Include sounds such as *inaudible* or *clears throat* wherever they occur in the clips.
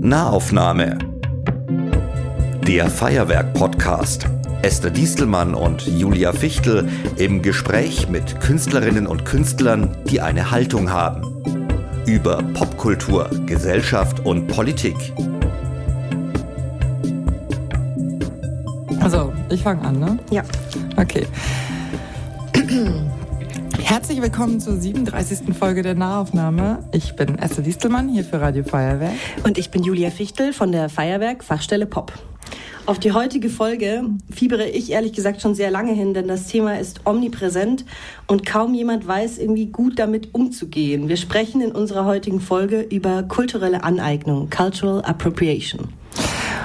Nahaufnahme. Der Feuerwerk-Podcast. Esther Diestelmann und Julia Fichtel im Gespräch mit Künstlerinnen und Künstlern, die eine Haltung haben. Über Popkultur, Gesellschaft und Politik. Also, ich fange an, ne? Ja. Okay. Herzlich willkommen zur 37. Folge der Nahaufnahme. Ich bin Esther Distelmann hier für Radio Feuerwerk. Und ich bin Julia Fichtel von der Feuerwerk Fachstelle Pop. Auf die heutige Folge fiebere ich ehrlich gesagt schon sehr lange hin, denn das Thema ist omnipräsent und kaum jemand weiß irgendwie gut damit umzugehen. Wir sprechen in unserer heutigen Folge über kulturelle Aneignung, Cultural Appropriation.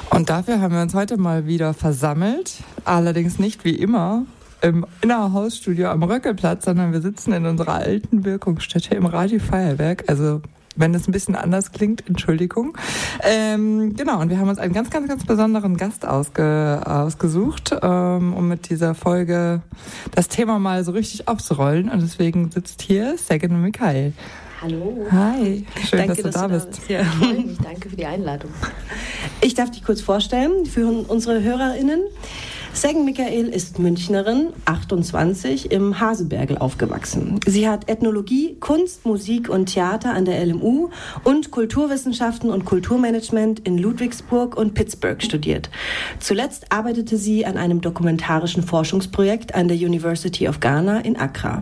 Und dafür haben wir uns heute mal wieder versammelt, allerdings nicht wie immer im Innerhausstudio am Röckelplatz, sondern wir sitzen in unserer alten Wirkungsstätte im Radio Feuerwerk. Also wenn es ein bisschen anders klingt, Entschuldigung. Ähm, genau, und wir haben uns einen ganz, ganz, ganz besonderen Gast ausge, ausgesucht, ähm, um mit dieser Folge das Thema mal so richtig aufzurollen. Und deswegen sitzt hier Sagan und Mikhail. Hallo. Hi, schön, danke, dass du da bist. bist. Ja. Danke für die Einladung. Ich darf dich kurz vorstellen für unsere HörerInnen. Seggen Michael ist Münchnerin, 28, im Hasebergel aufgewachsen. Sie hat Ethnologie, Kunst, Musik und Theater an der LMU und Kulturwissenschaften und Kulturmanagement in Ludwigsburg und Pittsburgh studiert. Zuletzt arbeitete sie an einem dokumentarischen Forschungsprojekt an der University of Ghana in Accra.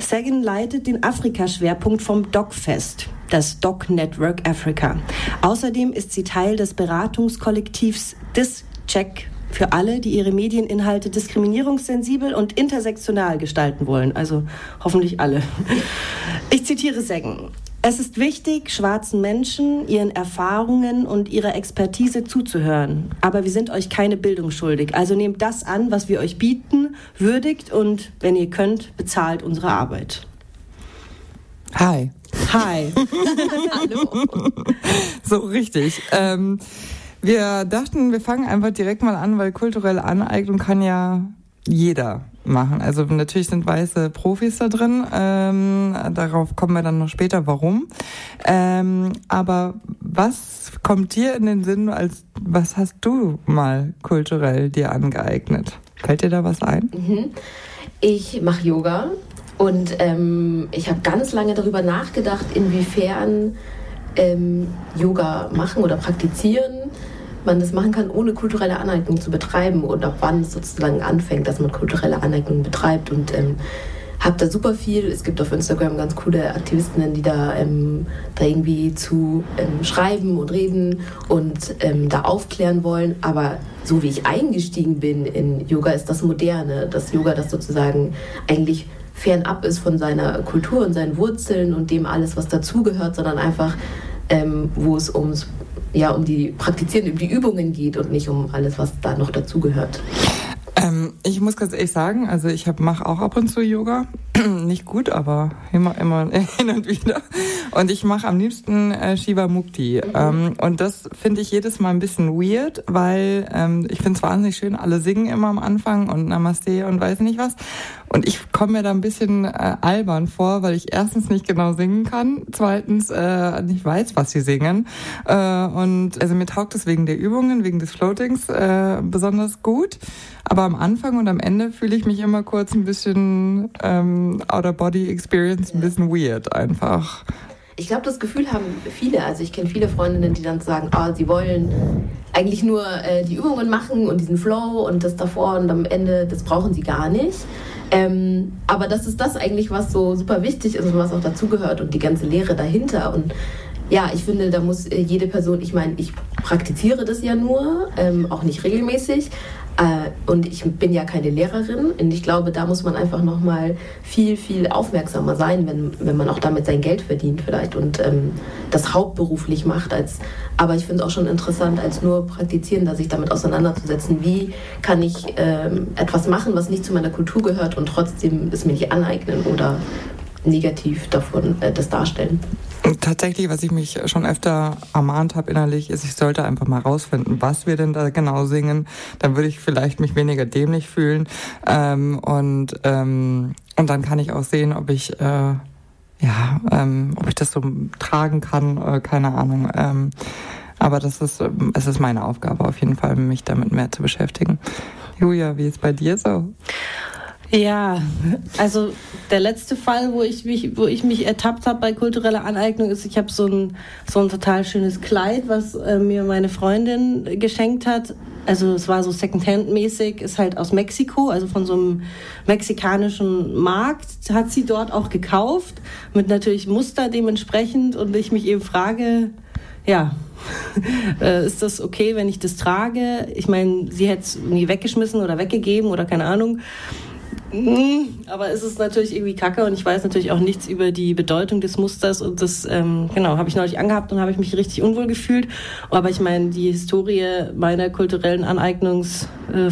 Sagan leitet den Afrika-Schwerpunkt vom DocFest, das Doc Network Africa. Außerdem ist sie Teil des Beratungskollektivs DisCheck für alle, die ihre Medieninhalte diskriminierungssensibel und intersektional gestalten wollen. Also hoffentlich alle. Ich zitiere Seggen. Es ist wichtig, schwarzen Menschen, ihren Erfahrungen und ihrer Expertise zuzuhören. Aber wir sind euch keine Bildung schuldig. Also nehmt das an, was wir euch bieten, würdigt und, wenn ihr könnt, bezahlt unsere Arbeit. Hi. Hi. Hallo. *laughs* So richtig. Ähm, wir dachten, wir fangen einfach direkt mal an, weil kulturelle Aneignung kann ja jeder machen. Also natürlich sind weiße Profis da drin. Ähm, darauf kommen wir dann noch später, warum. Ähm, aber was kommt dir in den Sinn, als was hast du mal kulturell dir angeeignet? Fällt dir da was ein? Mhm. Ich mache Yoga und ähm, ich habe ganz lange darüber nachgedacht, inwiefern ähm, Yoga machen oder praktizieren man das machen kann, ohne kulturelle Aneignung zu betreiben und ab wann es sozusagen anfängt, dass man kulturelle Aneignung betreibt. Und ähm, habe da super viel. Es gibt auf Instagram ganz coole Aktivistinnen, die da, ähm, da irgendwie zu ähm, schreiben und reden und ähm, da aufklären wollen. Aber so wie ich eingestiegen bin in Yoga, ist das Moderne. Das Yoga, das sozusagen eigentlich fernab ist von seiner Kultur und seinen Wurzeln und dem alles, was dazugehört, sondern einfach, ähm, wo es ums ja um die Praktizieren, um die Übungen geht und nicht um alles, was da noch dazugehört. Ähm, ich muss ganz ehrlich sagen, also ich mache auch ab und zu Yoga. *clears throat* Nicht gut, aber immer, immer *laughs* hin und wieder. Und ich mache am liebsten äh, Shiva Mukti. Mhm. Ähm, und das finde ich jedes Mal ein bisschen weird, weil ähm, ich finde es wahnsinnig schön, alle singen immer am Anfang und Namaste und weiß nicht was. Und ich komme mir da ein bisschen äh, albern vor, weil ich erstens nicht genau singen kann, zweitens äh, nicht weiß, was sie singen. Äh, und also mir taugt es wegen der Übungen, wegen des Floatings äh, besonders gut. Aber am Anfang und am Ende fühle ich mich immer kurz ein bisschen ähm, Outer-Body-Experience, ein bisschen weird einfach. Ich glaube, das Gefühl haben viele. Also ich kenne viele Freundinnen, die dann sagen, ah, sie wollen eigentlich nur äh, die Übungen machen und diesen Flow und das davor und am Ende, das brauchen sie gar nicht. Ähm, aber das ist das eigentlich, was so super wichtig ist und was auch dazugehört und die ganze Lehre dahinter. Und ja, ich finde, da muss äh, jede Person, ich meine, ich praktiziere das ja nur, ähm, auch nicht regelmäßig, und ich bin ja keine Lehrerin und ich glaube, da muss man einfach nochmal viel, viel aufmerksamer sein, wenn, wenn man auch damit sein Geld verdient vielleicht und ähm, das hauptberuflich macht. Als, aber ich finde es auch schon interessant, als nur Praktizierender sich damit auseinanderzusetzen, wie kann ich ähm, etwas machen, was nicht zu meiner Kultur gehört und trotzdem es mir nicht aneignen oder negativ davon äh, das darstellen. Tatsächlich, was ich mich schon öfter ermahnt habe innerlich, ist, ich sollte einfach mal rausfinden, was wir denn da genau singen. Dann würde ich vielleicht mich weniger dämlich fühlen. Ähm, und, ähm, und dann kann ich auch sehen, ob ich äh, ja, ähm, ob ich das so tragen kann, äh, keine Ahnung. Ähm, aber das ist, ähm, es ist meine Aufgabe auf jeden Fall, mich damit mehr zu beschäftigen. Julia, wie ist bei dir so? Ja, also der letzte Fall, wo ich mich, wo ich mich ertappt habe bei kultureller Aneignung, ist, ich habe so ein so ein total schönes Kleid, was äh, mir meine Freundin geschenkt hat. Also es war so Secondhand-mäßig, ist halt aus Mexiko, also von so einem mexikanischen Markt, hat sie dort auch gekauft, mit natürlich Muster dementsprechend. Und ich mich eben frage, ja, *laughs* äh, ist das okay, wenn ich das trage? Ich meine, sie hätte es nie weggeschmissen oder weggegeben oder keine Ahnung. Mm, aber es ist natürlich irgendwie kacke und ich weiß natürlich auch nichts über die Bedeutung des Musters und das, ähm, genau, habe ich neulich angehabt und habe ich mich richtig unwohl gefühlt. Aber ich meine, die Historie meiner kulturellen Aneignungs... Äh,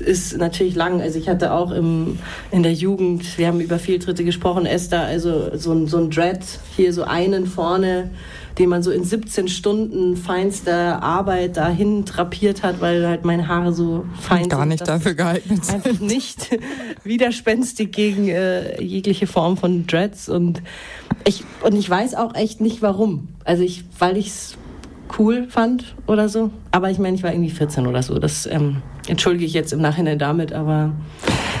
ist natürlich lang. Also ich hatte auch im, in der Jugend, wir haben über Fehltritte gesprochen, Esther, also so ein, so ein Dread, hier so einen vorne, den man so in 17 Stunden feinster Arbeit dahin drapiert hat, weil halt meine Haare so fein Gar sind. nicht dafür geeignet sind. Einfach nicht widerspenstig gegen äh, jegliche Form von Dreads und ich, und ich weiß auch echt nicht warum. Also ich, weil ich es cool fand oder so. Aber ich meine, ich war irgendwie 14 oder so. Das ähm, entschuldige ich jetzt im Nachhinein damit, aber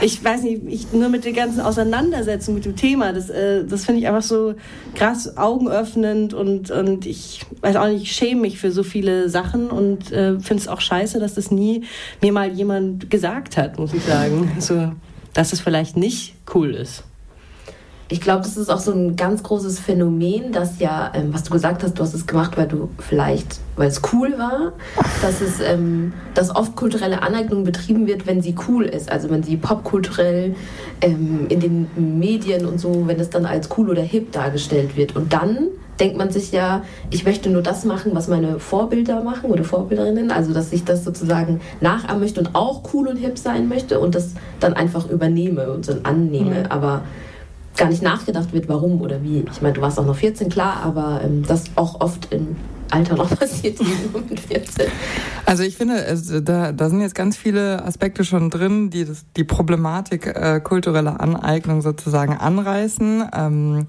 ich weiß nicht, ich, nur mit der ganzen Auseinandersetzung mit dem Thema, das, äh, das finde ich einfach so krass augenöffnend und, und ich weiß auch nicht, ich schäme mich für so viele Sachen und äh, finde es auch scheiße, dass das nie mir mal jemand gesagt hat, muss ich sagen. So, dass es vielleicht nicht cool ist ich glaube, das ist auch so ein ganz großes Phänomen, dass ja, ähm, was du gesagt hast, du hast es gemacht, weil du vielleicht, weil es cool war, dass es, ähm, dass oft kulturelle Aneignung betrieben wird, wenn sie cool ist, also wenn sie popkulturell ähm, in den Medien und so, wenn es dann als cool oder hip dargestellt wird. Und dann denkt man sich ja, ich möchte nur das machen, was meine Vorbilder machen oder Vorbilderinnen, also dass ich das sozusagen nachahmen möchte und auch cool und hip sein möchte und das dann einfach übernehme und dann annehme. Mhm. Aber gar nicht nachgedacht wird, warum oder wie. Ich meine, du warst auch noch 14, klar, aber ähm, das auch oft im Alter noch *laughs* passiert, mit 14. Also ich finde, also da, da sind jetzt ganz viele Aspekte schon drin, die das, die Problematik äh, kultureller Aneignung sozusagen anreißen. Ähm,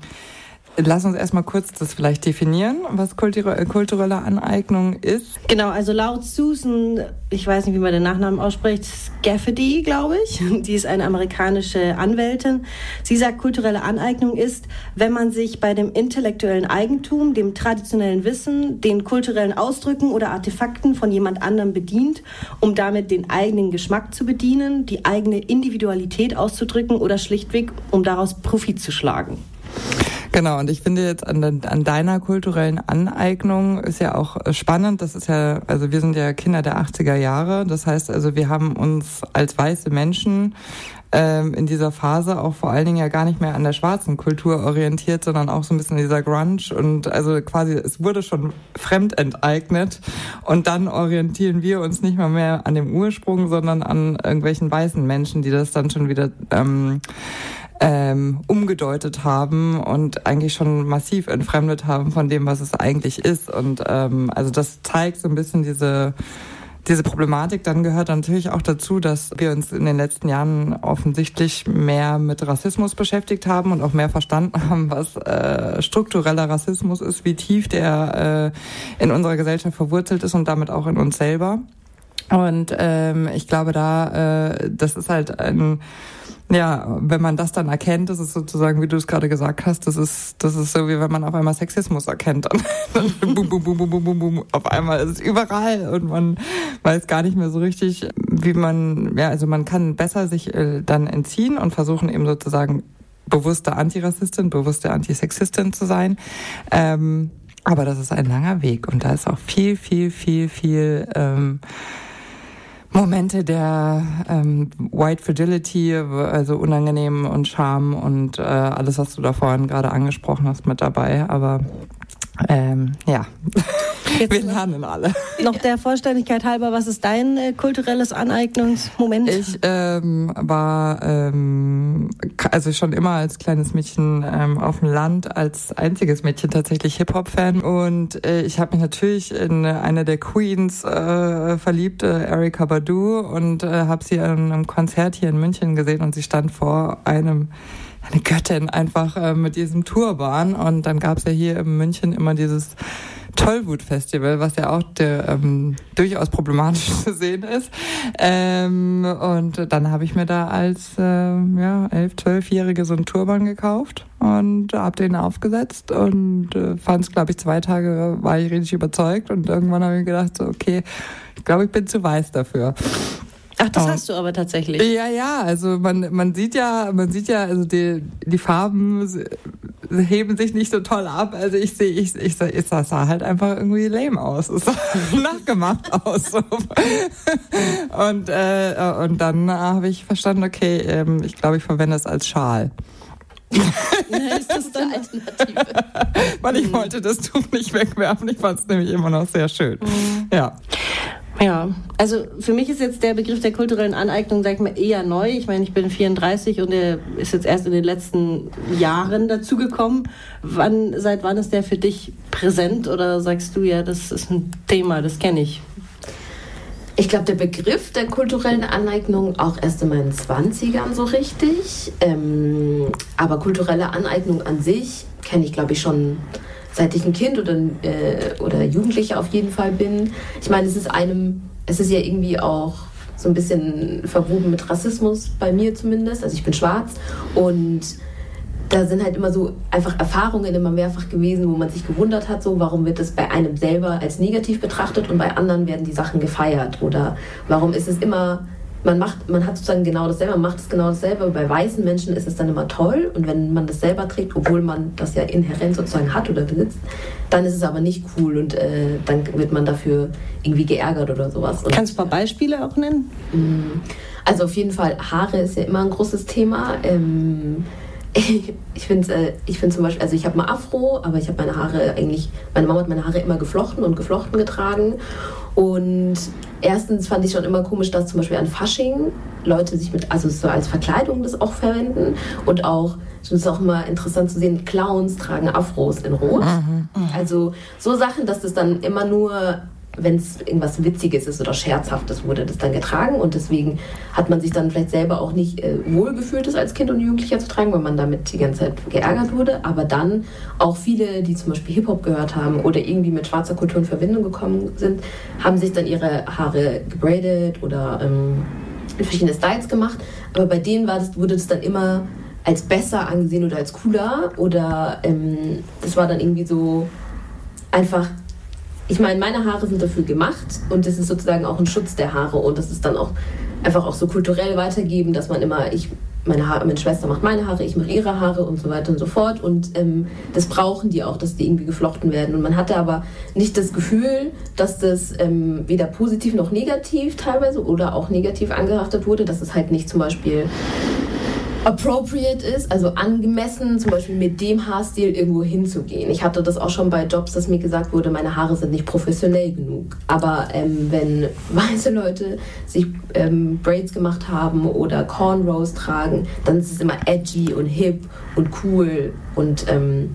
Lass uns erstmal kurz das vielleicht definieren, was kulturelle Aneignung ist. Genau, also laut Susan, ich weiß nicht, wie man den Nachnamen ausspricht, Scafferty, glaube ich. *laughs* Die ist eine amerikanische Anwältin. Sie sagt, kulturelle Aneignung ist, wenn man sich bei dem intellektuellen Eigentum, dem traditionellen Wissen, den kulturellen Ausdrücken oder Artefakten von jemand anderem bedient, um damit den eigenen Geschmack zu bedienen, die eigene Individualität auszudrücken oder schlichtweg, um daraus Profit zu schlagen. Genau, und ich finde jetzt an, an deiner kulturellen Aneignung ist ja auch spannend. Das ist ja, also wir sind ja Kinder der 80er Jahre. Das heißt also, wir haben uns als weiße Menschen ähm, in dieser Phase auch vor allen Dingen ja gar nicht mehr an der schwarzen Kultur orientiert, sondern auch so ein bisschen dieser Grunge und also quasi es wurde schon fremd enteignet und dann orientieren wir uns nicht mal mehr an dem Ursprung, sondern an irgendwelchen weißen Menschen, die das dann schon wieder ähm, ähm, umgedeutet haben und eigentlich schon massiv entfremdet haben von dem, was es eigentlich ist. Und ähm, also das zeigt so ein bisschen diese diese Problematik dann gehört natürlich auch dazu, dass wir uns in den letzten Jahren offensichtlich mehr mit Rassismus beschäftigt haben und auch mehr verstanden haben, was äh, struktureller Rassismus ist, wie tief der äh, in unserer Gesellschaft verwurzelt ist und damit auch in uns selber. Und ähm, ich glaube, da äh, das ist halt ein ja, wenn man das dann erkennt, das ist sozusagen, wie du es gerade gesagt hast, das ist, das ist so, wie wenn man auf einmal Sexismus erkennt. *laughs* Dann boom, boom, boom, boom, boom, boom, boom, auf einmal ist es überall und man weiß gar nicht mehr so richtig, wie man, ja, also man kann besser sich äh, dann entziehen und versuchen eben sozusagen bewusste Antirassistin, bewusste Antisexistin zu sein. Ähm, aber das ist ein langer Weg und da ist auch viel, viel, viel, viel, ähm, Momente der ähm, White Fragility, also unangenehm und Scham und äh, alles, was du da vorhin gerade angesprochen hast, mit dabei. Aber ähm, ja, Jetzt wir lernen alle. Noch der Vollständigkeit halber, was ist dein äh, kulturelles Aneignungsmoment? Ich ähm, war ähm, also schon immer als kleines Mädchen ähm, auf dem Land, als einziges Mädchen tatsächlich Hip-Hop-Fan und äh, ich habe mich natürlich in eine der Queens äh, verliebt, äh, Erika Badu und äh, habe sie an einem Konzert hier in München gesehen und sie stand vor einem eine Göttin einfach äh, mit diesem Turban. Und dann gab es ja hier in München immer dieses Tollwut-Festival, was ja auch der, ähm, durchaus problematisch *laughs* zu sehen ist. Ähm, und dann habe ich mir da als äh, ja, elf, zwölfjährige so einen Turban gekauft und habe den aufgesetzt und äh, fand es, glaube ich, zwei Tage war ich richtig überzeugt und irgendwann habe ich gedacht, so, okay, ich glaube, ich bin zu weiß dafür. Ach, das oh. hast du aber tatsächlich. Ja, ja, also man, man sieht ja, man sieht ja, also die, die Farben heben sich nicht so toll ab. Also ich sehe, ich, ich, ich, sah halt einfach irgendwie lame aus. Es sah *laughs* nachgemacht aus. *laughs* und, äh, und dann habe ich verstanden, okay, ähm, ich glaube, ich verwende es als Schal. ist das *laughs* eine Alternative? Weil ich wollte das Tuch nicht wegwerfen. Ich fand es nämlich immer noch sehr schön. Mhm. Ja. Ja, also für mich ist jetzt der Begriff der kulturellen Aneignung, sag ich mal, eher neu. Ich meine, ich bin 34 und der ist jetzt erst in den letzten Jahren dazugekommen. Wann, seit wann ist der für dich präsent oder sagst du ja, das ist ein Thema, das kenne ich? Ich glaube, der Begriff der kulturellen Aneignung auch erst in meinen 20ern so richtig. Ähm, aber kulturelle Aneignung an sich kenne ich, glaube ich, schon seit ich ein Kind oder, äh, oder Jugendlicher auf jeden Fall bin. Ich meine, es ist einem, es ist ja irgendwie auch so ein bisschen verwoben mit Rassismus, bei mir zumindest. Also ich bin schwarz und da sind halt immer so einfach Erfahrungen immer mehrfach gewesen, wo man sich gewundert hat, so warum wird das bei einem selber als negativ betrachtet und bei anderen werden die Sachen gefeiert oder warum ist es immer man macht, man hat sozusagen genau dasselbe, man macht es genau dasselbe. Bei weißen Menschen ist es dann immer toll und wenn man das selber trägt, obwohl man das ja inhärent sozusagen hat oder besitzt, dann ist es aber nicht cool und äh, dann wird man dafür irgendwie geärgert oder sowas. Und, Kannst du ein paar Beispiele auch nennen? Mm, also auf jeden Fall, Haare ist ja immer ein großes Thema. Ähm, *laughs* ich finde äh, ich find zum Beispiel, also ich habe mal Afro, aber ich habe meine Haare eigentlich, meine Mama hat meine Haare immer geflochten und geflochten getragen und erstens fand ich schon immer komisch, dass zum Beispiel an Fasching Leute sich mit, also so als Verkleidung das auch verwenden. Und auch, es ist auch immer interessant zu sehen, Clowns tragen Afros in Rot. Mhm. Also so Sachen, dass das dann immer nur wenn es irgendwas Witziges ist oder Scherzhaftes, wurde das dann getragen und deswegen hat man sich dann vielleicht selber auch nicht äh, wohlgefühlt, das als Kind und Jugendlicher zu tragen, weil man damit die ganze Zeit geärgert wurde. Aber dann auch viele, die zum Beispiel Hip-Hop gehört haben oder irgendwie mit schwarzer Kultur in Verbindung gekommen sind, haben sich dann ihre Haare gebraided oder ähm, in verschiedene Styles gemacht. Aber bei denen war das, wurde das dann immer als besser angesehen oder als cooler oder ähm, das war dann irgendwie so einfach ich meine, meine Haare sind dafür gemacht und das ist sozusagen auch ein Schutz der Haare und das ist dann auch einfach auch so kulturell weitergeben, dass man immer, ich, meine, Haare, meine Schwester macht meine Haare, ich mache ihre Haare und so weiter und so fort und ähm, das brauchen die auch, dass die irgendwie geflochten werden und man hatte aber nicht das Gefühl, dass das ähm, weder positiv noch negativ teilweise oder auch negativ angehaftet wurde, dass es halt nicht zum Beispiel appropriate ist, also angemessen, zum Beispiel mit dem Haarstil irgendwo hinzugehen. Ich hatte das auch schon bei Jobs, dass mir gesagt wurde, meine Haare sind nicht professionell genug. Aber ähm, wenn *laughs* weiße Leute sich ähm, Braids gemacht haben oder Cornrows tragen, dann ist es immer edgy und hip und cool und ähm,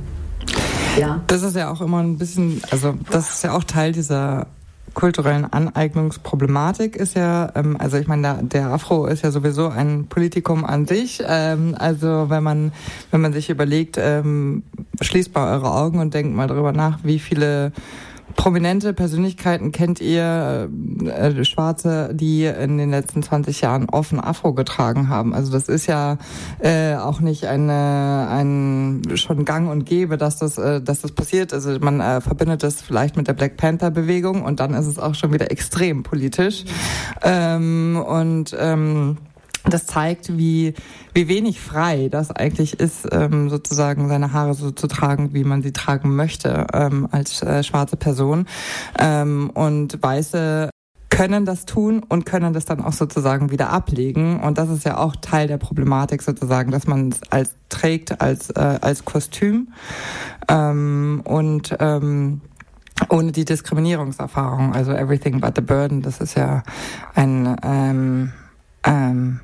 ja. Das ist ja auch immer ein bisschen, also das ist ja auch Teil dieser kulturellen Aneignungsproblematik ist ja, ähm, also ich meine, der, der Afro ist ja sowieso ein Politikum an sich. Ähm, also wenn man, wenn man sich überlegt, ähm, schließt mal eure Augen und denkt mal darüber nach, wie viele prominente Persönlichkeiten kennt ihr, äh, Schwarze, die in den letzten 20 Jahren offen Afro getragen haben? Also das ist ja äh, auch nicht eine, ein schon Gang und Gäbe, dass das, äh, dass das passiert. Also man äh, verbindet das vielleicht mit der Black Panther Bewegung und dann ist es auch schon wieder extrem politisch. Ähm, und ähm, das zeigt, wie, wie wenig frei das eigentlich ist, ähm, sozusagen seine Haare so zu tragen, wie man sie tragen möchte ähm, als äh, schwarze Person. Ähm, und Weiße können das tun und können das dann auch sozusagen wieder ablegen. Und das ist ja auch Teil der Problematik sozusagen, dass man es als trägt als, äh, als Kostüm. Ähm, und ähm, ohne die Diskriminierungserfahrung, also Everything but the Burden, das ist ja ein ähm, ähm,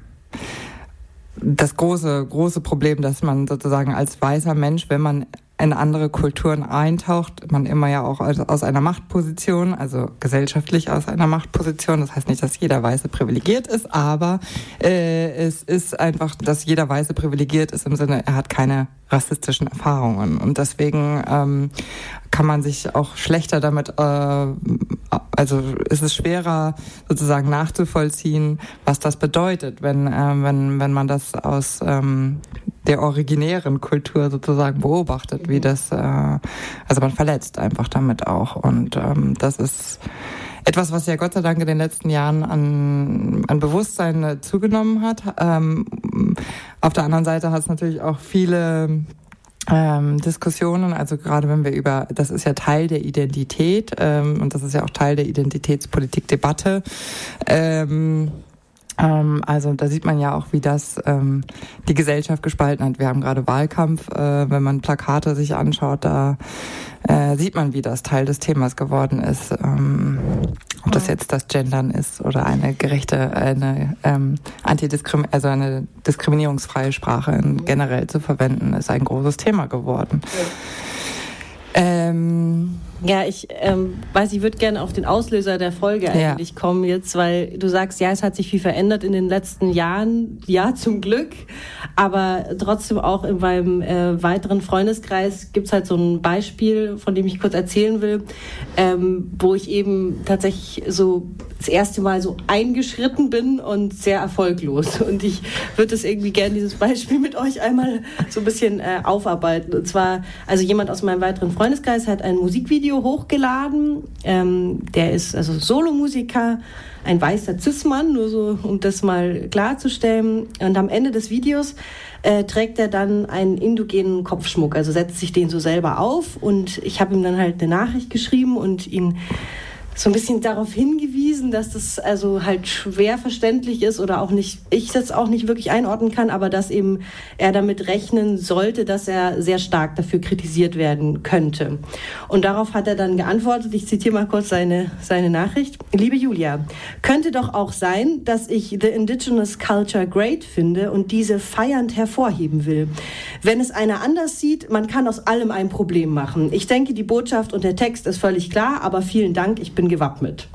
das große, große Problem, dass man sozusagen als weißer Mensch, wenn man in andere Kulturen eintaucht, man immer ja auch aus einer Machtposition, also gesellschaftlich aus einer Machtposition. Das heißt nicht, dass jeder Weiße privilegiert ist, aber äh, es ist einfach, dass jeder Weiße privilegiert ist im Sinne, er hat keine rassistischen Erfahrungen. Und deswegen ähm, kann man sich auch schlechter damit, äh, also ist es schwerer sozusagen nachzuvollziehen, was das bedeutet, wenn, äh, wenn, wenn man das aus ähm, der originären Kultur sozusagen beobachtet, wie das, äh, also man verletzt einfach damit auch. Und ähm, das ist etwas, was ja Gott sei Dank in den letzten Jahren an, an Bewusstsein äh, zugenommen hat. Ähm, auf der anderen Seite hat es natürlich auch viele ähm, Diskussionen, also gerade wenn wir über, das ist ja Teil der Identität ähm, und das ist ja auch Teil der Identitätspolitikdebatte. Ähm, also da sieht man ja auch, wie das ähm, die Gesellschaft gespalten hat. Wir haben gerade Wahlkampf, äh, wenn man Plakate sich anschaut, da äh, sieht man, wie das Teil des Themas geworden ist. Ähm, ob das jetzt das Gendern ist oder eine gerechte, eine ähm, Antidiskrim also eine diskriminierungsfreie Sprache generell zu verwenden, ist ein großes Thema geworden. Ja. Ähm, ja, ich ähm, weiß, ich würde gerne auf den Auslöser der Folge eigentlich ja. kommen jetzt, weil du sagst, ja, es hat sich viel verändert in den letzten Jahren. Ja, zum Glück. Aber trotzdem auch in meinem äh, weiteren Freundeskreis gibt's halt so ein Beispiel, von dem ich kurz erzählen will, ähm, wo ich eben tatsächlich so das erste Mal so eingeschritten bin und sehr erfolglos. Und ich würde es irgendwie gerne, dieses Beispiel mit euch einmal so ein bisschen äh, aufarbeiten. Und zwar, also jemand aus meinem weiteren Freundeskreis hat ein Musikvideo Video hochgeladen. Ähm, der ist also Solomusiker, ein weißer Cis-Mann, nur so, um das mal klarzustellen. Und am Ende des Videos äh, trägt er dann einen indogenen Kopfschmuck, also setzt sich den so selber auf. Und ich habe ihm dann halt eine Nachricht geschrieben und ihn so ein bisschen darauf hingewiesen, dass das also halt schwer verständlich ist oder auch nicht, ich das auch nicht wirklich einordnen kann, aber dass eben er damit rechnen sollte, dass er sehr stark dafür kritisiert werden könnte. Und darauf hat er dann geantwortet, ich zitiere mal kurz seine, seine Nachricht. Liebe Julia, könnte doch auch sein, dass ich the indigenous culture great finde und diese feiernd hervorheben will. Wenn es einer anders sieht, man kann aus allem ein Problem machen. Ich denke, die Botschaft und der Text ist völlig klar, aber vielen Dank, ich bin gewappnet.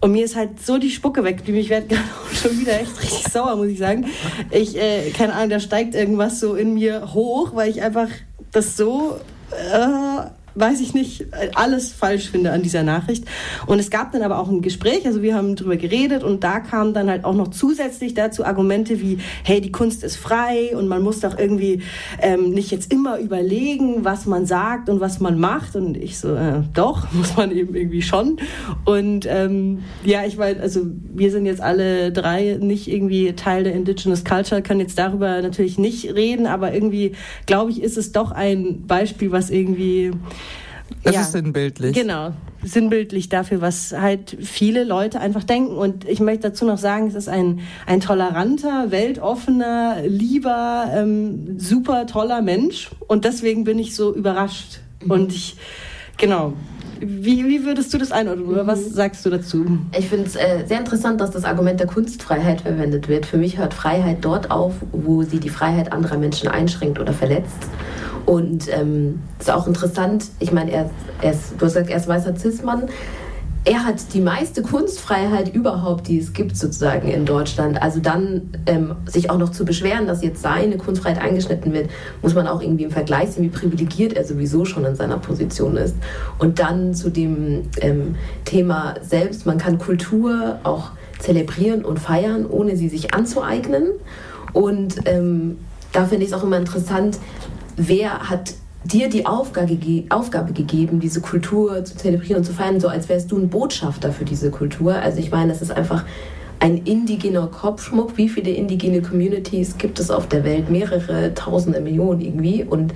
Und mir ist halt so die Spucke weg. Ich werde *laughs* schon wieder echt richtig sauer, muss ich sagen. Ich, äh, keine Ahnung, da steigt irgendwas so in mir hoch, weil ich einfach das so äh, weiß ich nicht, alles falsch finde an dieser Nachricht. Und es gab dann aber auch ein Gespräch, also wir haben drüber geredet und da kamen dann halt auch noch zusätzlich dazu Argumente wie, hey, die Kunst ist frei und man muss doch irgendwie ähm, nicht jetzt immer überlegen, was man sagt und was man macht. Und ich so, äh, doch, *laughs* muss man eben irgendwie schon. Und ähm, ja, ich meine, also wir sind jetzt alle drei nicht irgendwie Teil der Indigenous Culture, können jetzt darüber natürlich nicht reden, aber irgendwie, glaube ich, ist es doch ein Beispiel, was irgendwie das ja, ist sinnbildlich. Genau, sinnbildlich dafür, was halt viele Leute einfach denken. Und ich möchte dazu noch sagen, es ist ein, ein toleranter, weltoffener, lieber, ähm, super toller Mensch. Und deswegen bin ich so überrascht. Mhm. Und ich, genau, wie, wie, würdest du das einordnen oder was mhm. sagst du dazu? Ich finde es äh, sehr interessant, dass das Argument der Kunstfreiheit verwendet wird. Für mich hört Freiheit dort auf, wo sie die Freiheit anderer Menschen einschränkt oder verletzt. Und ähm, ist auch interessant, ich meine, er, er ist, du hast gesagt, er ist weißer Cis-Mann. Er hat die meiste Kunstfreiheit überhaupt, die es gibt sozusagen in Deutschland. Also dann ähm, sich auch noch zu beschweren, dass jetzt seine Kunstfreiheit eingeschnitten wird, muss man auch irgendwie im Vergleich sehen, wie privilegiert er sowieso schon in seiner Position ist. Und dann zu dem ähm, Thema selbst, man kann Kultur auch zelebrieren und feiern, ohne sie sich anzueignen. Und ähm, da finde ich es auch immer interessant, wer hat dir die Aufgabe, Aufgabe gegeben, diese Kultur zu zelebrieren und zu feiern, so als wärst du ein Botschafter für diese Kultur. Also ich meine, es ist einfach ein indigener Kopfschmuck. Wie viele indigene Communities gibt es auf der Welt? Mehrere tausende Millionen irgendwie. Und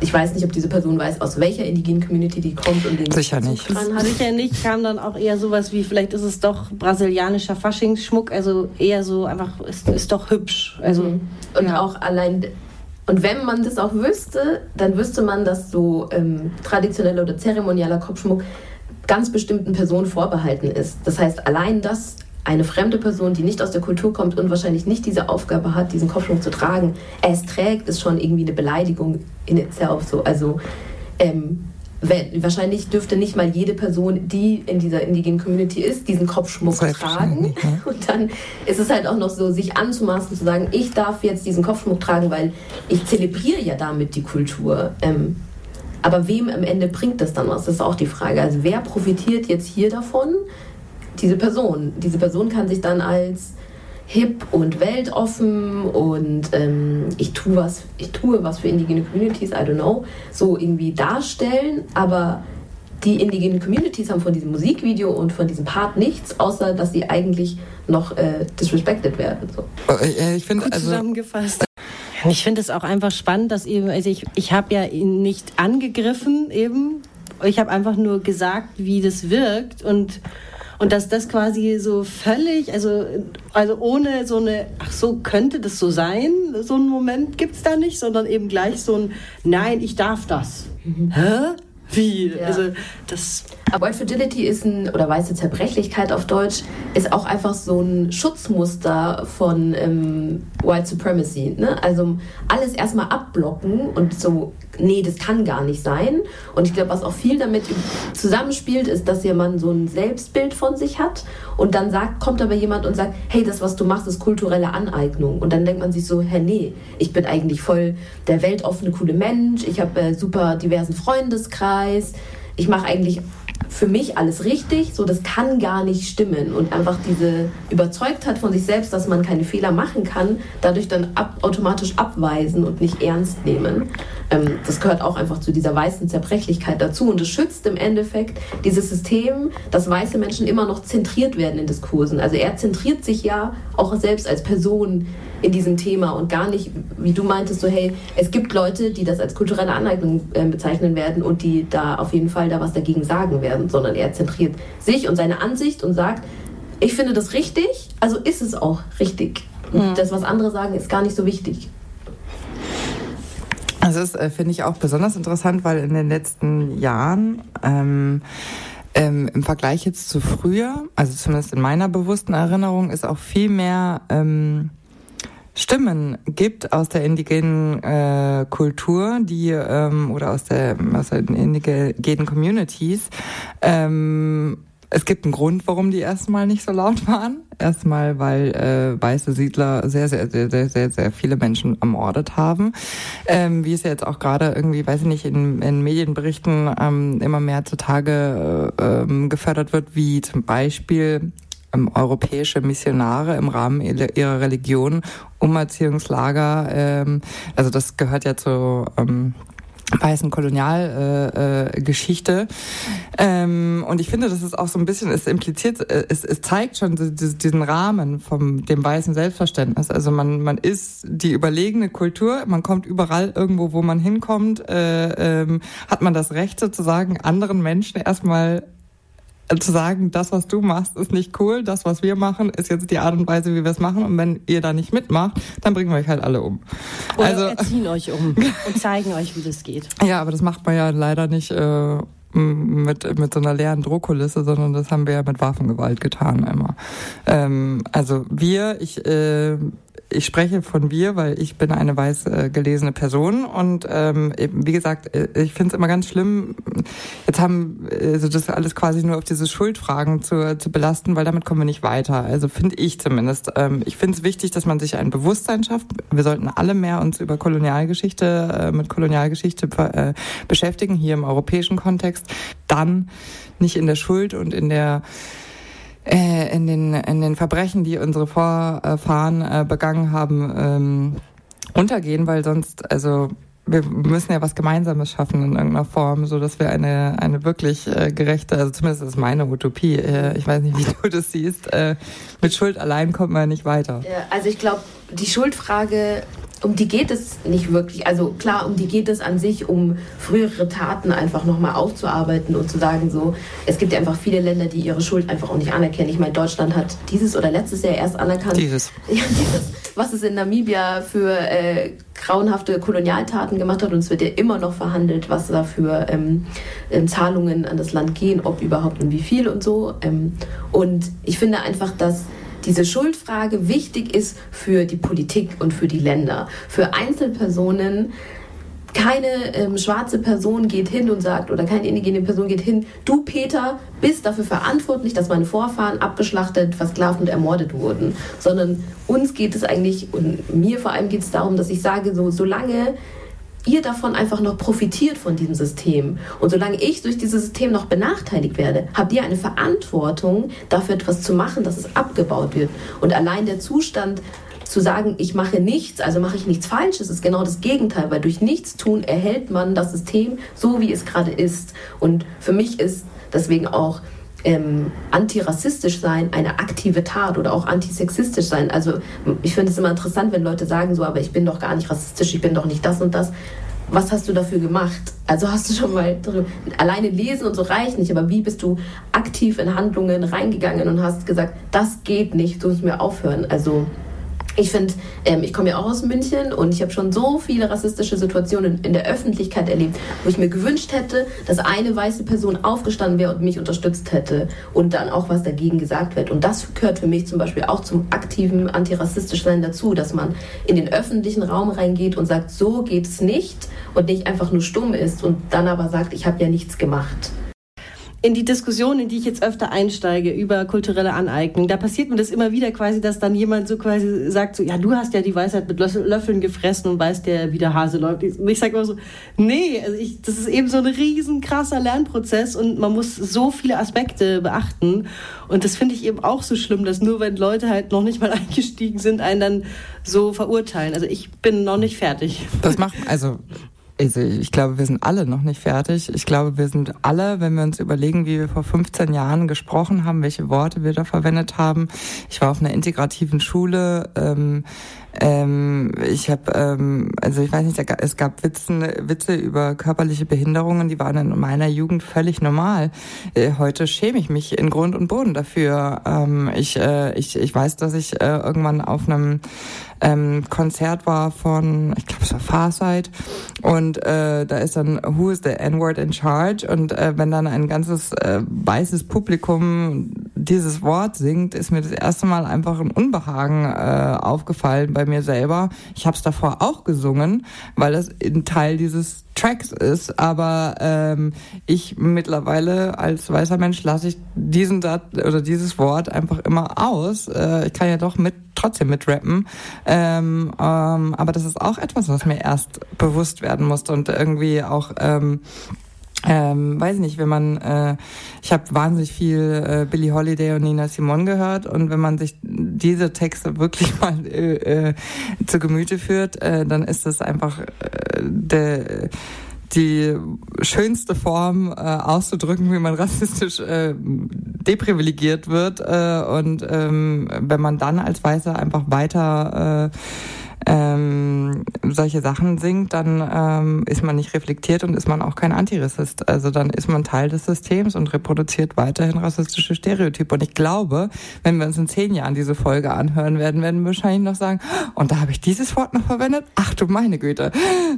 ich weiß nicht, ob diese Person weiß, aus welcher indigenen Community die kommt und den Sicher nicht. Dran hat. Sicher nicht. Kam dann auch eher sowas wie, vielleicht ist es doch brasilianischer Faschingsschmuck, also eher so einfach, ist, ist doch hübsch. Also, mhm. Und ja. auch allein und wenn man das auch wüsste, dann wüsste man, dass so ähm, traditioneller oder zeremonieller Kopfschmuck ganz bestimmten Personen vorbehalten ist. Das heißt, allein das eine fremde Person, die nicht aus der Kultur kommt und wahrscheinlich nicht diese Aufgabe hat, diesen Kopfschmuck zu tragen, es trägt, ist schon irgendwie eine Beleidigung in itself. So. Also ähm, wahrscheinlich dürfte nicht mal jede Person, die in dieser indigenen Community ist, diesen Kopfschmuck tragen. Ja. *laughs* Und dann ist es halt auch noch so, sich anzumaßen, zu sagen, ich darf jetzt diesen Kopfschmuck tragen, weil ich zelebriere ja damit die Kultur. Ähm, aber wem am Ende bringt das dann was? Das ist auch die Frage. Also wer profitiert jetzt hier davon? Diese Person. Diese Person kann sich dann als hip und weltoffen und ähm, ich tue was, ich tue was für indigene Communities, I don't know, so irgendwie darstellen, aber die indigenen Communities haben von diesem Musikvideo und von diesem Part nichts, außer dass sie eigentlich noch äh, disrespected werden. So. Äh, ich finde also zusammengefasst. Ich finde es auch einfach spannend, dass eben, also ich, ich habe ja ihn nicht angegriffen eben, ich habe einfach nur gesagt, wie das wirkt und und dass das quasi so völlig, also, also ohne so eine, ach so, könnte das so sein, so einen Moment gibt es da nicht, sondern eben gleich so ein, nein, ich darf das. Mhm. Hä? Wie? Ja. Also das. Aber White Fragility ist ein, oder weiße Zerbrechlichkeit auf Deutsch, ist auch einfach so ein Schutzmuster von ähm, White Supremacy. Ne? Also alles erstmal abblocken und so, nee, das kann gar nicht sein. Und ich glaube, was auch viel damit zusammenspielt, ist, dass jemand so ein Selbstbild von sich hat und dann sagt, kommt aber jemand und sagt, hey, das, was du machst, ist kulturelle Aneignung. Und dann denkt man sich so, hä, nee, ich bin eigentlich voll der weltoffene, coole Mensch, ich habe äh, super diversen Freundeskreis, ich mache eigentlich für mich alles richtig, so das kann gar nicht stimmen und einfach diese Überzeugtheit von sich selbst, dass man keine Fehler machen kann, dadurch dann ab, automatisch abweisen und nicht ernst nehmen. Ähm, das gehört auch einfach zu dieser weißen Zerbrechlichkeit dazu und es schützt im Endeffekt dieses System, dass weiße Menschen immer noch zentriert werden in Diskursen. Also er zentriert sich ja auch selbst als Person in diesem Thema und gar nicht, wie du meintest, so hey, es gibt Leute, die das als kulturelle Aneignung äh, bezeichnen werden und die da auf jeden Fall da was dagegen sagen werden, sondern er zentriert sich und seine Ansicht und sagt, ich finde das richtig, also ist es auch richtig. Und mhm. das, was andere sagen, ist gar nicht so wichtig. Also das äh, finde ich auch besonders interessant, weil in den letzten Jahren ähm, ähm, im Vergleich jetzt zu früher, also zumindest in meiner bewussten Erinnerung, ist auch viel mehr ähm, Stimmen gibt aus der indigenen äh, Kultur, die ähm, oder aus der aus den indigenen Communities. Ähm, es gibt einen Grund, warum die erstmal nicht so laut waren. Erstmal, weil äh, weiße Siedler sehr, sehr, sehr, sehr, sehr, sehr viele Menschen ermordet haben. Ähm, wie es ja jetzt auch gerade irgendwie, weiß ich nicht, in, in Medienberichten ähm, immer mehr zutage äh, ähm, gefördert wird, wie zum Beispiel ähm, europäische Missionare im Rahmen ihrer Religion Umerziehungslager, ähm, also das gehört ja zu ähm, weißen Kolonialgeschichte. Äh, ähm, und ich finde, das ist auch so ein bisschen, es impliziert, äh, es, es zeigt schon diesen Rahmen vom dem weißen Selbstverständnis. Also man, man ist die überlegene Kultur, man kommt überall irgendwo, wo man hinkommt, äh, ähm, hat man das Recht sozusagen, anderen Menschen erstmal zu sagen, das, was du machst, ist nicht cool, das, was wir machen, ist jetzt die Art und Weise, wie wir es machen. Und wenn ihr da nicht mitmacht, dann bringen wir euch halt alle um. Oder also, erziehen *laughs* euch um und zeigen euch, wie das geht. Ja, aber das macht man ja leider nicht äh, mit, mit so einer leeren Drohkulisse, sondern das haben wir ja mit Waffengewalt getan immer. Ähm, also wir, ich äh, ich spreche von wir, weil ich bin eine weiß äh, gelesene Person und ähm, wie gesagt, äh, ich finde es immer ganz schlimm, jetzt haben also das alles quasi nur auf diese Schuldfragen zu, zu belasten, weil damit kommen wir nicht weiter. Also finde ich zumindest. Ähm, ich finde es wichtig, dass man sich ein Bewusstsein schafft. Wir sollten alle mehr uns über Kolonialgeschichte, äh, mit Kolonialgeschichte äh, beschäftigen, hier im europäischen Kontext. Dann nicht in der Schuld und in der äh, in, den, in den Verbrechen, die unsere Vorfahren äh, begangen haben, ähm, untergehen, weil sonst, also wir müssen ja was Gemeinsames schaffen in irgendeiner Form, so dass wir eine eine wirklich äh, gerechte, also zumindest ist meine Utopie. Ich weiß nicht, wie *laughs* du das siehst. Mit Schuld allein kommt man nicht weiter. Also ich glaube, die Schuldfrage um die geht es nicht wirklich. Also klar, um die geht es an sich, um frühere Taten einfach nochmal aufzuarbeiten und zu sagen, so, es gibt ja einfach viele Länder, die ihre Schuld einfach auch nicht anerkennen. Ich meine, Deutschland hat dieses oder letztes Jahr erst anerkannt. Dieses. *laughs* Ja, dieses was es in Namibia für äh, grauenhafte Kolonialtaten gemacht hat und es wird ja immer noch verhandelt, was da für ähm, ähm, Zahlungen an das Land gehen, ob überhaupt und wie viel und so. Ähm, und ich finde einfach, dass diese Schuldfrage wichtig ist für die Politik und für die Länder. Für Einzelpersonen keine ähm, schwarze Person geht hin und sagt, oder keine indigene Person geht hin, du Peter bist dafür verantwortlich, dass meine Vorfahren abgeschlachtet, versklavt und ermordet wurden. Sondern uns geht es eigentlich, und mir vor allem geht es darum, dass ich sage, so, solange ihr davon einfach noch profitiert von diesem System. Und solange ich durch dieses System noch benachteiligt werde, habt ihr eine Verantwortung, dafür etwas zu machen, dass es abgebaut wird. Und allein der Zustand, zu sagen, ich mache nichts, also mache ich nichts Falsches, ist genau das Gegenteil, weil durch Nichtstun erhält man das System so, wie es gerade ist. Und für mich ist deswegen auch ähm, antirassistisch sein eine aktive Tat oder auch antisexistisch sein. Also ich finde es immer interessant, wenn Leute sagen so, aber ich bin doch gar nicht rassistisch, ich bin doch nicht das und das. Was hast du dafür gemacht? Also hast du schon mal alleine lesen und so reicht nicht, aber wie bist du aktiv in Handlungen reingegangen und hast gesagt, das geht nicht, du musst mir aufhören. Also ich finde, ähm, ich komme ja auch aus München und ich habe schon so viele rassistische Situationen in der Öffentlichkeit erlebt, wo ich mir gewünscht hätte, dass eine weiße Person aufgestanden wäre und mich unterstützt hätte und dann auch was dagegen gesagt wird. Und das gehört für mich zum Beispiel auch zum aktiven antirassistisch Sein dazu, dass man in den öffentlichen Raum reingeht und sagt, so geht es nicht und nicht einfach nur stumm ist und dann aber sagt, ich habe ja nichts gemacht in die Diskussion, in die ich jetzt öfter einsteige über kulturelle Aneignung, da passiert mir das immer wieder quasi, dass dann jemand so quasi sagt, so, ja, du hast ja die Weisheit mit Löffeln gefressen und weißt ja, wie der Hase läuft. Und ich sage immer so, nee, also ich, das ist eben so ein riesen krasser Lernprozess und man muss so viele Aspekte beachten. Und das finde ich eben auch so schlimm, dass nur wenn Leute halt noch nicht mal *laughs* eingestiegen sind, einen dann so verurteilen. Also ich bin noch nicht fertig. Das macht, also also ich glaube, wir sind alle noch nicht fertig. Ich glaube, wir sind alle, wenn wir uns überlegen, wie wir vor 15 Jahren gesprochen haben, welche Worte wir da verwendet haben. Ich war auf einer integrativen Schule. Ähm, ähm, ich habe, ähm, also ich weiß nicht, es gab Witzen, Witze über körperliche Behinderungen, die waren in meiner Jugend völlig normal. Äh, heute schäme ich mich in Grund und Boden dafür. Ähm, ich, äh, ich, ich weiß, dass ich äh, irgendwann auf einem ähm, Konzert war von, ich glaube, es war Farsight und äh, da ist dann Who is the N-Word in Charge und äh, wenn dann ein ganzes äh, weißes Publikum dieses Wort singt, ist mir das erste Mal einfach ein Unbehagen äh, aufgefallen bei mir selber. Ich habe es davor auch gesungen, weil das ein Teil dieses Tracks ist, aber ähm, ich mittlerweile als weißer Mensch lasse ich diesen Satz oder dieses Wort einfach immer aus. Äh, ich kann ja doch mit trotzdem mit rappen, ähm, ähm, aber das ist auch etwas, was mir erst bewusst werden musste und irgendwie auch ähm, ähm, weiß nicht, wenn man, äh, ich habe wahnsinnig viel äh, Billie Holiday und Nina Simone gehört und wenn man sich diese Texte wirklich *laughs* mal äh, äh, zu Gemüte führt, äh, dann ist das einfach äh, der die schönste Form äh, auszudrücken, wie man rassistisch äh, deprivilegiert wird. Äh, und ähm, wenn man dann als Weißer einfach weiter äh, ähm, solche Sachen singt, dann ähm, ist man nicht reflektiert und ist man auch kein Antirassist. Also dann ist man Teil des Systems und reproduziert weiterhin rassistische Stereotype. Und ich glaube, wenn wir uns in zehn Jahren diese Folge anhören werden, werden wir wahrscheinlich noch sagen, und da habe ich dieses Wort noch verwendet? Ach du meine Güte.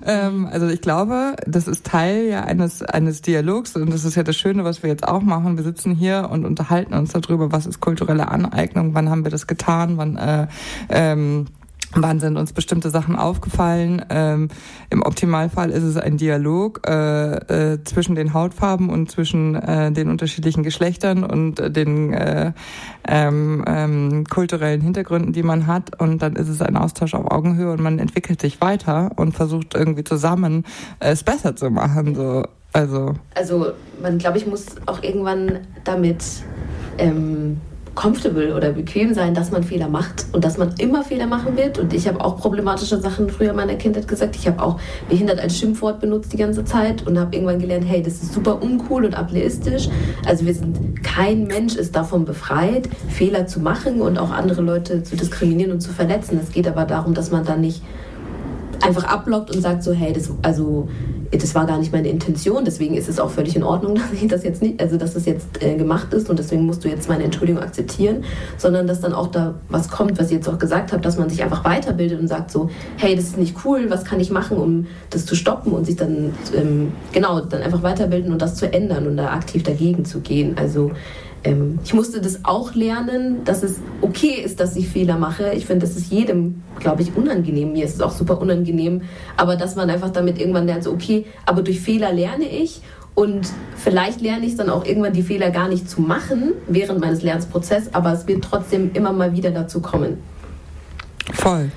Ähm, also ich glaube, das ist Teil ja eines, eines Dialogs und das ist ja das Schöne, was wir jetzt auch machen. Wir sitzen hier und unterhalten uns darüber, was ist kulturelle Aneignung, wann haben wir das getan, wann äh, ähm, Wann sind uns bestimmte Sachen aufgefallen? Ähm, Im Optimalfall ist es ein Dialog äh, äh, zwischen den Hautfarben und zwischen äh, den unterschiedlichen Geschlechtern und äh, den äh, ähm, ähm, kulturellen Hintergründen, die man hat. Und dann ist es ein Austausch auf Augenhöhe und man entwickelt sich weiter und versucht irgendwie zusammen äh, es besser zu machen. So. Also, also man, glaube ich, muss auch irgendwann damit ähm, comfortable oder bequem sein, dass man Fehler macht und dass man immer Fehler machen wird. Und ich habe auch problematische Sachen früher in meiner Kindheit gesagt. Ich habe auch behindert als Schimpfwort benutzt die ganze Zeit und habe irgendwann gelernt, hey, das ist super uncool und ableistisch. Also wir sind, kein Mensch ist davon befreit, Fehler zu machen und auch andere Leute zu diskriminieren und zu verletzen. Es geht aber darum, dass man dann nicht einfach abblockt und sagt so, hey, das, also, das war gar nicht meine Intention, deswegen ist es auch völlig in Ordnung, *laughs* dass ich das jetzt nicht, also dass das jetzt äh, gemacht ist und deswegen musst du jetzt meine Entschuldigung akzeptieren, sondern dass dann auch da was kommt, was ich jetzt auch gesagt habe, dass man sich einfach weiterbildet und sagt so, hey, das ist nicht cool, was kann ich machen, um das zu stoppen und sich dann, ähm, genau, dann einfach weiterbilden und das zu ändern und da aktiv dagegen zu gehen. Also ähm, ich musste das auch lernen, dass es okay ist, dass ich Fehler mache. Ich finde, das ist jedem, glaube ich, unangenehm. Mir ist es auch super unangenehm. Aber dass man einfach damit irgendwann lernt, so, okay, aber durch Fehler lerne ich. Und vielleicht lerne ich dann auch irgendwann die Fehler gar nicht zu machen während meines Lernprozesses, aber es wird trotzdem immer mal wieder dazu kommen. Voll.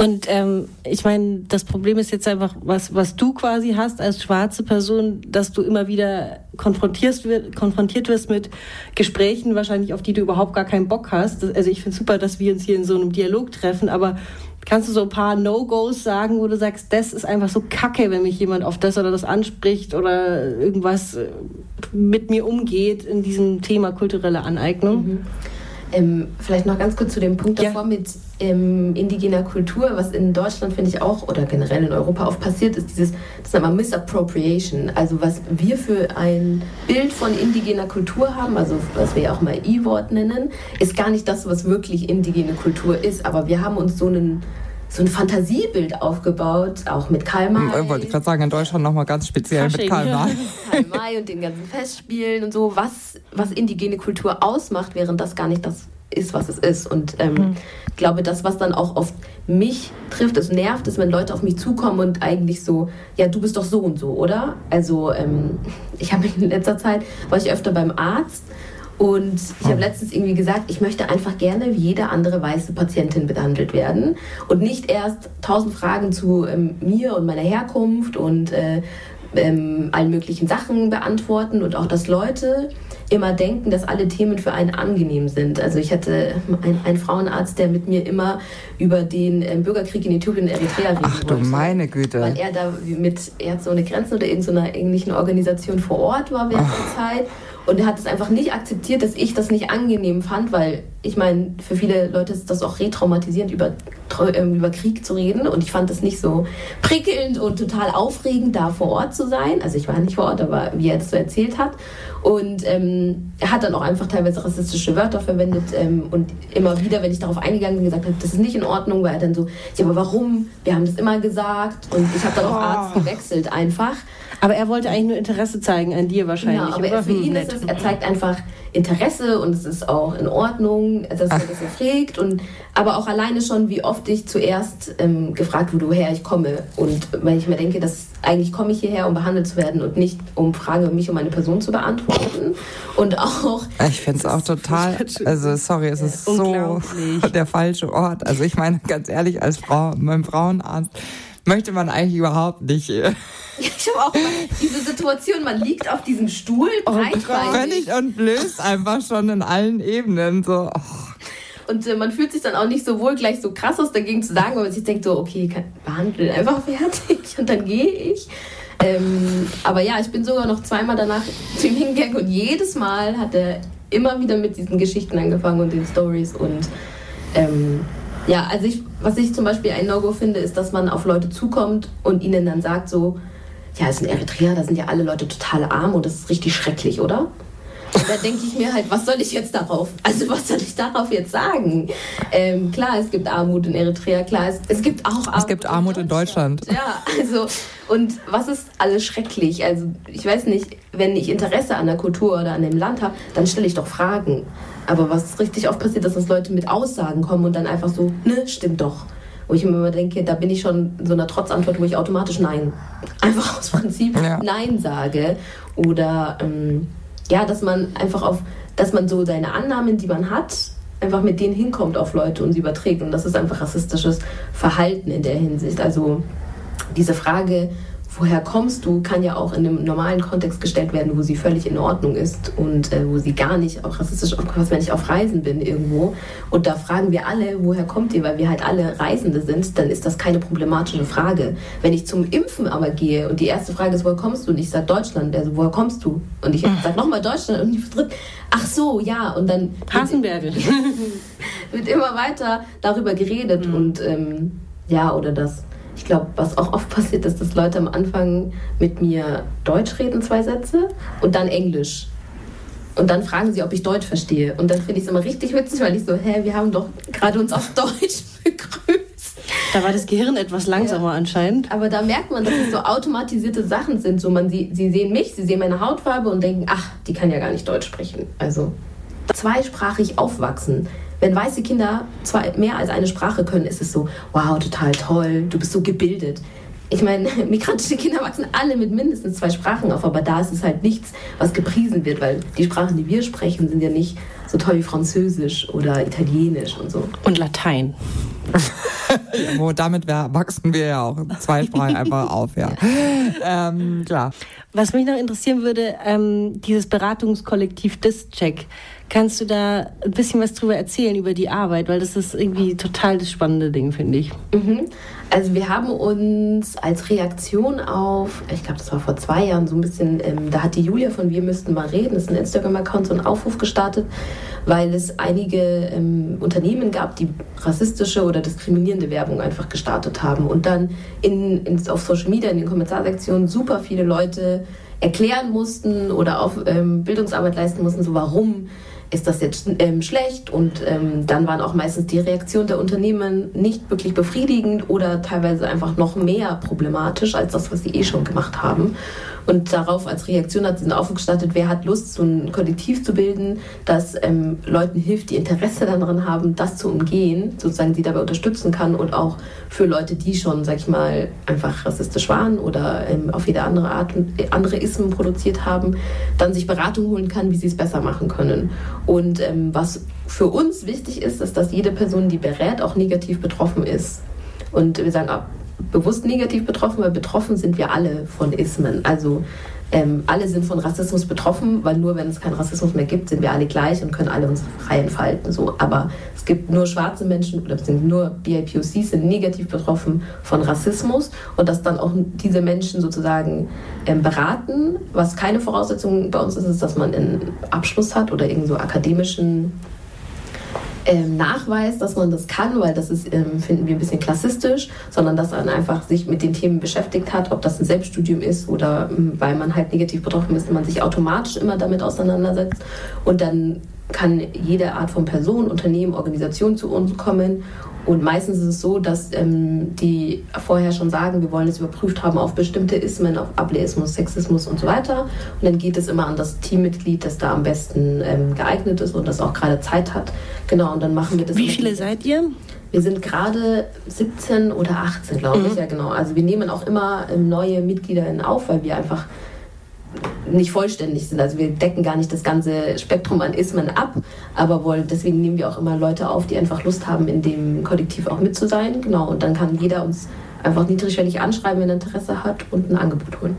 Und ähm, ich meine, das Problem ist jetzt einfach, was, was du quasi hast als schwarze Person, dass du immer wieder konfrontiert, konfrontiert wirst mit Gesprächen, wahrscheinlich auf die du überhaupt gar keinen Bock hast. Also ich finde super, dass wir uns hier in so einem Dialog treffen, aber kannst du so ein paar No-Gos sagen, wo du sagst, das ist einfach so kacke, wenn mich jemand auf das oder das anspricht oder irgendwas äh, mit mir umgeht in diesem Thema kulturelle Aneignung? Mhm. Ähm, vielleicht noch ganz kurz zu dem Punkt davor ja. mit ähm, indigener Kultur, was in Deutschland finde ich auch oder generell in Europa oft passiert, ist dieses, das nennt man Misappropriation. Also was wir für ein Bild von indigener Kultur haben, also was wir ja auch mal E-Wort nennen, ist gar nicht das, was wirklich indigene Kultur ist. Aber wir haben uns so einen so ein Fantasiebild aufgebaut, auch mit Karl May. Ich wollte gerade sagen, in Deutschland nochmal ganz speziell Fasching. mit Karl May. *laughs* Karl May und den ganzen Festspielen und so, was, was indigene Kultur ausmacht, während das gar nicht das ist, was es ist. Und ähm, mhm. glaube, das, was dann auch oft mich trifft, es nervt, ist, wenn Leute auf mich zukommen und eigentlich so, ja, du bist doch so und so, oder? Also ähm, *laughs* ich habe in letzter Zeit, war ich öfter beim Arzt und ich habe oh. letztens irgendwie gesagt, ich möchte einfach gerne wie jede andere weiße Patientin behandelt werden und nicht erst tausend Fragen zu ähm, mir und meiner Herkunft und äh, ähm, allen möglichen Sachen beantworten und auch, dass Leute immer denken, dass alle Themen für einen angenehm sind. Also ich hatte einen, Frauenarzt, der mit mir immer über den ähm, Bürgerkrieg in Äthiopien und Eritrea reden Ach du wollte, meine Güte. Weil er da mit Ärzte ohne Grenzen oder irgendeiner ähnlichen Organisation vor Ort war während Ach. der Zeit. Und er hat es einfach nicht akzeptiert, dass ich das nicht angenehm fand, weil ich meine, für viele Leute ist das auch retraumatisierend, über, ähm, über Krieg zu reden. Und ich fand es nicht so prickelnd und total aufregend, da vor Ort zu sein. Also ich war nicht vor Ort, aber wie er das so erzählt hat. Und ähm, er hat dann auch einfach teilweise rassistische Wörter verwendet. Ähm, und immer wieder, wenn ich darauf eingegangen bin, gesagt habe, das ist nicht in Ordnung, war er dann so, ja, aber warum? Wir haben das immer gesagt. Und ich habe dann Arzt oh. gewechselt einfach. Aber er wollte eigentlich nur Interesse zeigen an dir wahrscheinlich. Ja, aber er, für ihn ist es, er zeigt einfach Interesse und es ist auch in Ordnung, dass er das fragt. Und, aber auch alleine schon, wie oft ich zuerst ähm, gefragt wurde, woher ich komme. Und weil ich mir denke, dass eigentlich komme ich hierher, um behandelt zu werden und nicht um Fragen über mich und meine Person zu beantworten. Und auch. Ich finde es auch total, also sorry, es ist so *laughs* der falsche Ort. Also ich meine, ganz ehrlich, als Frau, mein Frauenarzt, möchte man eigentlich überhaupt nicht. *laughs* Ich habe auch diese Situation, man liegt auf diesem Stuhl, oh breitbeinig. und löst einfach schon in allen Ebenen so. Oh. Und äh, man fühlt sich dann auch nicht so wohl, gleich so krass was dagegen zu sagen, weil man sich denkt so, okay, kann, behandle einfach fertig *laughs* und dann gehe ich. Ähm, aber ja, ich bin sogar noch zweimal danach zu ihm hingegangen und jedes Mal hat er immer wieder mit diesen Geschichten angefangen und den Stories und ähm, ja, also ich, was ich zum Beispiel ein No-Go finde, ist, dass man auf Leute zukommt und ihnen dann sagt so, ja, es ist ein Eritrea, da sind ja alle Leute total arm und das ist richtig schrecklich, oder? Und da denke ich mir halt, was soll ich jetzt darauf? Also was soll ich darauf jetzt sagen? Ähm, klar, es gibt Armut in Eritrea, klar, es, es gibt auch Armut. Es gibt Armut in Deutschland. in Deutschland. Ja, also und was ist alles schrecklich? Also ich weiß nicht, wenn ich Interesse an der Kultur oder an dem Land habe, dann stelle ich doch Fragen. Aber was richtig oft passiert, ist, dass Leute mit Aussagen kommen und dann einfach so, ne, stimmt doch. Wo ich mir immer denke, da bin ich schon in so einer Trotzantwort, wo ich automatisch Nein, *laughs* einfach aus Prinzip ja. Nein sage. Oder ähm, ja, dass man einfach auf, dass man so seine Annahmen, die man hat, einfach mit denen hinkommt auf Leute und sie überträgt. Und das ist einfach rassistisches Verhalten in der Hinsicht. Also diese Frage, woher kommst du, kann ja auch in einem normalen Kontext gestellt werden, wo sie völlig in Ordnung ist und äh, wo sie gar nicht auch rassistisch aufgefasst, wenn ich auf Reisen bin irgendwo. Und da fragen wir alle, woher kommt ihr, weil wir halt alle Reisende sind, dann ist das keine problematische Frage. Wenn ich zum Impfen aber gehe und die erste Frage ist, woher kommst du? Und ich sage Deutschland, also woher kommst du? Und ich sage nochmal Deutschland und die dritt, ach so, ja, und dann Hasenberge. *laughs* wird immer weiter darüber geredet mhm. und ähm, ja, oder das ich glaube, was auch oft passiert, ist, dass Leute am Anfang mit mir Deutsch reden, zwei Sätze, und dann Englisch. Und dann fragen sie, ob ich Deutsch verstehe. Und dann finde ich es immer richtig witzig, weil ich so, hä, wir haben doch gerade uns auf Deutsch *laughs* begrüßt. Da war das Gehirn etwas langsamer ja. anscheinend. Aber da merkt man, dass es so automatisierte Sachen sind. So man, sie, sie sehen mich, sie sehen meine Hautfarbe und denken, ach, die kann ja gar nicht Deutsch sprechen. Also zweisprachig aufwachsen. Wenn weiße Kinder zwei, mehr als eine Sprache können, ist es so, wow, total toll, du bist so gebildet ich meine, *laughs* migrantische Kinder wachsen alle mit mindestens zwei Sprachen auf, aber da ist es halt nichts, was gepriesen wird, weil die Sprachen, die wir sprechen, sind ja nicht so toll wie Französisch oder Italienisch und so. Und Latein. *laughs* ja, damit wachsen wir ja auch zwei Sprachen einfach auf, *laughs* ja. Ähm, klar. Was mich noch interessieren würde, ähm, dieses Beratungskollektiv Discheck. Kannst du da ein bisschen was drüber erzählen, über die Arbeit? Weil das ist irgendwie total das spannende Ding, finde ich. Mhm. Also wir haben uns als Reaktion auf, ich glaube, das war vor zwei Jahren so ein bisschen, ähm, da hat die Julia von Wir müssten mal reden, das ist ein Instagram-Account, so einen Aufruf gestartet, weil es einige ähm, Unternehmen gab, die rassistische oder diskriminierende Werbung einfach gestartet haben und dann in, in, auf Social Media, in den Kommentarsektionen super viele Leute erklären mussten oder auf ähm, Bildungsarbeit leisten mussten, so warum ist das jetzt ähm, schlecht? Und ähm, dann waren auch meistens die Reaktionen der Unternehmen nicht wirklich befriedigend oder teilweise einfach noch mehr problematisch als das, was sie eh schon gemacht haben. Und darauf als Reaktion hat sie einen Aufruf gestartet, wer hat Lust, so ein Kollektiv zu bilden, das ähm, Leuten hilft, die Interesse daran haben, das zu umgehen, sozusagen sie dabei unterstützen kann und auch für Leute, die schon, sag ich mal, einfach rassistisch waren oder ähm, auf jede andere Art äh, andere Ismen produziert haben, dann sich Beratung holen kann, wie sie es besser machen können. Und ähm, was für uns wichtig ist, ist, dass jede Person, die berät, auch negativ betroffen ist. Und wir sagen, bewusst negativ betroffen, weil betroffen sind wir alle von Ismen. Also ähm, alle sind von Rassismus betroffen, weil nur wenn es keinen Rassismus mehr gibt, sind wir alle gleich und können alle uns frei entfalten. So. Aber es gibt nur schwarze Menschen oder beziehungsweise nur BIPOCs sind negativ betroffen von Rassismus und dass dann auch diese Menschen sozusagen ähm, beraten. Was keine Voraussetzung bei uns ist, ist, dass man einen Abschluss hat oder irgend so akademischen ähm, Nachweis, dass man das kann, weil das ist, ähm, finden wir ein bisschen klassistisch, sondern dass man einfach sich mit den Themen beschäftigt hat, ob das ein Selbststudium ist oder ähm, weil man halt negativ betroffen ist, man sich automatisch immer damit auseinandersetzt. Und dann kann jede Art von Person, Unternehmen, Organisation zu uns kommen und meistens ist es so, dass ähm, die vorher schon sagen, wir wollen es überprüft haben auf bestimmte Ismen, auf Ableismus, Sexismus und so weiter. Und dann geht es immer an das Teammitglied, das da am besten ähm, geeignet ist und das auch gerade Zeit hat. Genau, und dann machen wir das. Wie viele seid ihr? Wir sind gerade 17 oder 18, glaube ich. Mhm. Ja, genau. Also wir nehmen auch immer ähm, neue Mitglieder auf, weil wir einfach nicht vollständig sind. Also wir decken gar nicht das ganze Spektrum an Ismen ab, aber wollen, deswegen nehmen wir auch immer Leute auf, die einfach Lust haben, in dem Kollektiv auch mit zu sein. Genau, und dann kann jeder uns einfach niedrigschwellig anschreiben, wenn er Interesse hat und ein Angebot holen.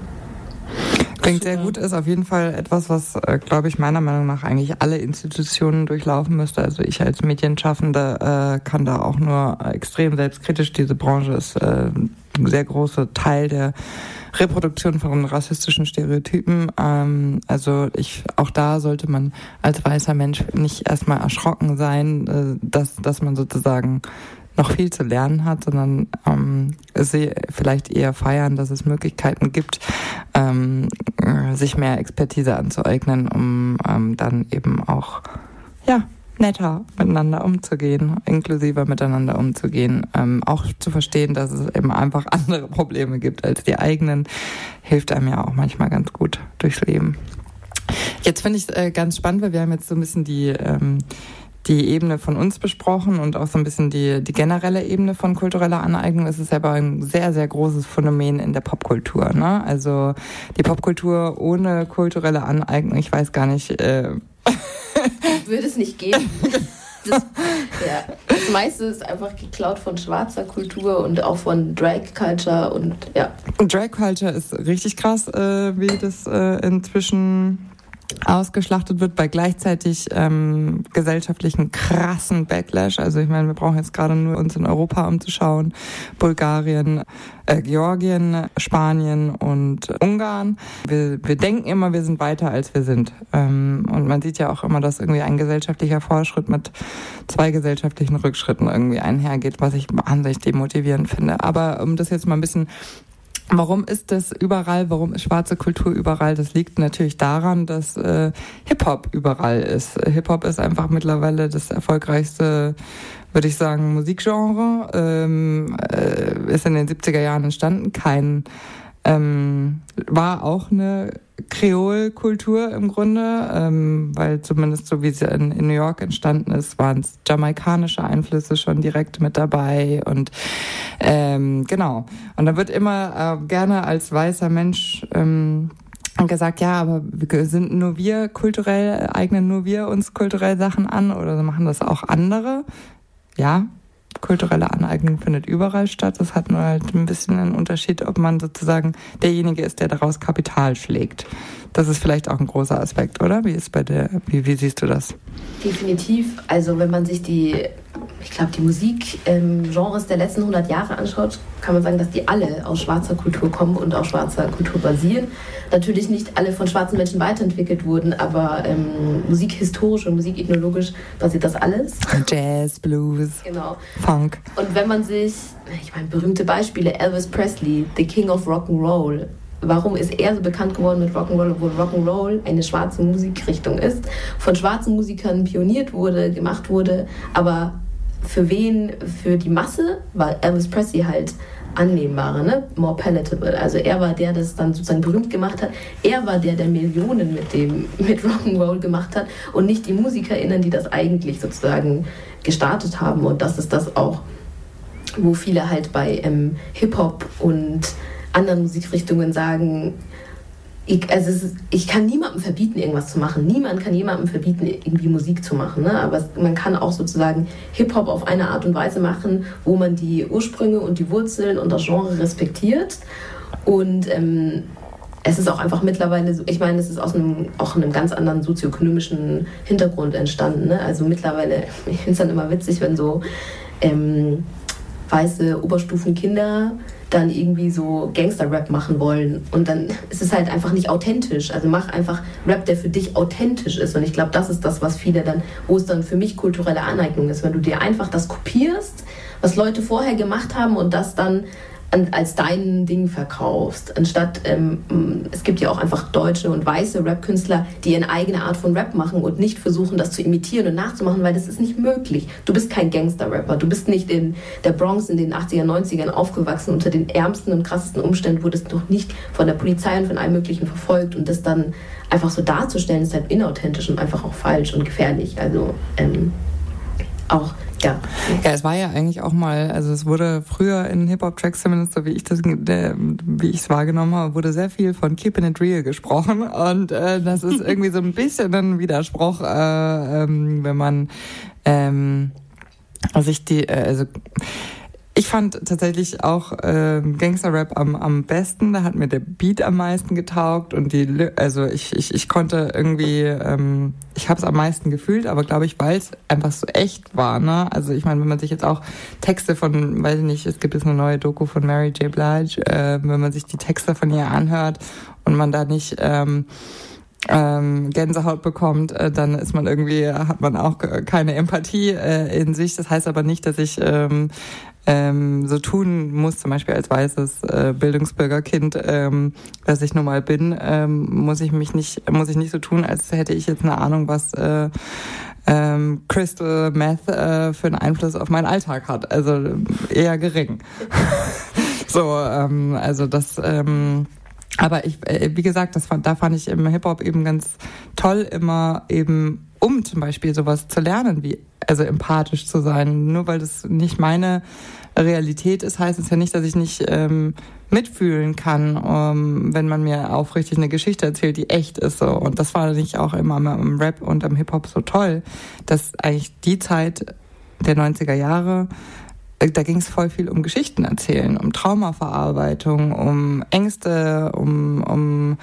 Klingt sehr gut, ist auf jeden Fall etwas, was, äh, glaube ich, meiner Meinung nach eigentlich alle Institutionen durchlaufen müsste. Also ich als Medienschaffende äh, kann da auch nur extrem selbstkritisch. Diese Branche ist äh, ein sehr großer Teil der Reproduktion von rassistischen Stereotypen. Ähm, also ich, auch da sollte man als weißer Mensch nicht erstmal erschrocken sein, äh, dass, dass man sozusagen noch viel zu lernen hat, sondern ähm, sie vielleicht eher feiern, dass es Möglichkeiten gibt, ähm, sich mehr Expertise anzueignen, um ähm, dann eben auch ja netter miteinander umzugehen, inklusiver miteinander umzugehen, ähm, auch zu verstehen, dass es eben einfach *laughs* andere Probleme gibt als die eigenen, hilft einem ja auch manchmal ganz gut durchs Leben. Jetzt finde ich es äh, ganz spannend, weil wir haben jetzt so ein bisschen die ähm, die Ebene von uns besprochen und auch so ein bisschen die, die generelle Ebene von kultureller Aneignung. Es ist aber ein sehr, sehr großes Phänomen in der Popkultur. Ne? Also die Popkultur ohne kulturelle Aneignung, ich weiß gar nicht. Äh *laughs* *laughs* Würde es nicht gehen. Das, ja, das meiste ist einfach geklaut von schwarzer Kultur und auch von Drag Culture und ja. Drag Culture ist richtig krass, äh, wie das äh, inzwischen ausgeschlachtet wird bei gleichzeitig ähm, gesellschaftlichen krassen Backlash. Also ich meine, wir brauchen jetzt gerade nur uns in Europa umzuschauen. Bulgarien, äh, Georgien, Spanien und Ungarn. Wir, wir denken immer, wir sind weiter, als wir sind. Ähm, und man sieht ja auch immer, dass irgendwie ein gesellschaftlicher Fortschritt mit zwei gesellschaftlichen Rückschritten irgendwie einhergeht, was ich wahnsinnig demotivierend finde. Aber um das jetzt mal ein bisschen Warum ist das überall? Warum ist schwarze Kultur überall? Das liegt natürlich daran, dass äh, Hip-Hop überall ist. Hip-Hop ist einfach mittlerweile das erfolgreichste, würde ich sagen, Musikgenre. Ähm, äh, ist in den 70er Jahren entstanden. Kein ähm, war auch eine Kreolkultur im Grunde, ähm, weil zumindest so wie sie in, in New York entstanden ist, waren es jamaikanische Einflüsse schon direkt mit dabei und ähm, genau. Und da wird immer äh, gerne als weißer Mensch ähm, gesagt, ja, aber sind nur wir kulturell, eignen nur wir uns kulturell Sachen an oder machen das auch andere? Ja, kulturelle Aneignung findet überall statt. Das hat nur halt ein bisschen einen Unterschied, ob man sozusagen derjenige ist, der daraus Kapital schlägt. Das ist vielleicht auch ein großer Aspekt, oder? Wie ist bei der, wie, wie siehst du das? Definitiv. Also wenn man sich die ich glaube, die Musikgenres ähm, der letzten 100 Jahre anschaut, kann man sagen, dass die alle aus schwarzer Kultur kommen und auf schwarzer Kultur basieren. Natürlich nicht alle von schwarzen Menschen weiterentwickelt wurden, aber ähm, musikhistorisch und musikethnologisch basiert das alles. Jazz, Blues, genau. Funk. Und wenn man sich, ich meine, berühmte Beispiele, Elvis Presley, The King of Rock'n'Roll, warum ist er so bekannt geworden mit Rock'n'Roll, obwohl Rock'n'Roll eine schwarze Musikrichtung ist, von schwarzen Musikern pioniert wurde, gemacht wurde, aber für wen, für die Masse war Elvis Presley halt annehmbarer, ne? more palatable. Also er war der, der es dann sozusagen berühmt gemacht hat. Er war der, der Millionen mit mit Rock'n'Roll gemacht hat und nicht die MusikerInnen, die das eigentlich sozusagen gestartet haben. Und das ist das auch, wo viele halt bei ähm, Hip-Hop und anderen Musikrichtungen sagen, ich, also ist, ich kann niemandem verbieten, irgendwas zu machen. Niemand kann jemandem verbieten, irgendwie Musik zu machen. Ne? Aber es, man kann auch sozusagen Hip-Hop auf eine Art und Weise machen, wo man die Ursprünge und die Wurzeln und das Genre respektiert. Und ähm, es ist auch einfach mittlerweile ich meine, es ist aus einem, auch einem ganz anderen sozioökonomischen Hintergrund entstanden. Ne? Also mittlerweile, *laughs* ich finde es dann immer witzig, wenn so ähm, weiße Oberstufenkinder dann irgendwie so Gangster-Rap machen wollen. Und dann ist es halt einfach nicht authentisch. Also mach einfach Rap, der für dich authentisch ist. Und ich glaube, das ist das, was viele dann, wo es dann für mich kulturelle Aneignung ist. Wenn du dir einfach das kopierst, was Leute vorher gemacht haben und das dann als dein Ding verkaufst. Anstatt, ähm, es gibt ja auch einfach deutsche und weiße Rap-Künstler, die eine eigene Art von Rap machen und nicht versuchen, das zu imitieren und nachzumachen, weil das ist nicht möglich. Du bist kein Gangster-Rapper. Du bist nicht in der Bronx in den 80er, 90ern aufgewachsen unter den ärmsten und krassesten Umständen, wurdest noch nicht von der Polizei und von allem Möglichen verfolgt und das dann einfach so darzustellen, ist halt inauthentisch und einfach auch falsch und gefährlich. Also, ähm, auch ja. Ja, es war ja eigentlich auch mal, also es wurde früher in Hip-Hop-Tracks zumindest, so wie ich das, der, wie ich es wahrgenommen habe, wurde sehr viel von Keeping It Real gesprochen und äh, das ist irgendwie so ein *laughs* bisschen ein Widerspruch, äh, ähm, wenn man ähm, sich die, äh, also ich fand tatsächlich auch äh, Gangster-Rap am, am besten. Da hat mir der Beat am meisten getaugt und die, also ich, ich, ich konnte irgendwie, ähm, ich habe es am meisten gefühlt, aber glaube ich, weil es einfach so echt war. Ne? Also ich meine, wenn man sich jetzt auch Texte von, weiß ich nicht, es gibt jetzt eine neue Doku von Mary J. Blige, äh, wenn man sich die Texte von ihr anhört und man da nicht ähm, ähm, Gänsehaut bekommt, äh, dann ist man irgendwie, hat man auch keine Empathie äh, in sich. Das heißt aber nicht, dass ich ähm, ähm, so tun muss, zum Beispiel als weißes äh, Bildungsbürgerkind, ähm, dass ich nun mal bin, ähm, muss ich mich nicht, muss ich nicht so tun, als hätte ich jetzt eine Ahnung, was äh, ähm, Crystal Meth äh, für einen Einfluss auf meinen Alltag hat. Also eher gering. *laughs* so, ähm, also das. Ähm, aber ich, äh, wie gesagt, das fand, da fand ich im Hip Hop eben ganz toll, immer eben um zum Beispiel sowas zu lernen, wie also empathisch zu sein. Nur weil das nicht meine Realität ist, heißt es ja nicht, dass ich nicht ähm, mitfühlen kann, um, ähm, wenn man mir aufrichtig eine Geschichte erzählt, die echt ist. So. Und das war nicht auch immer im Rap und im Hip-Hop so toll, dass eigentlich die Zeit der 90er Jahre da ging es voll viel um Geschichten erzählen, um Traumaverarbeitung, um Ängste, um, um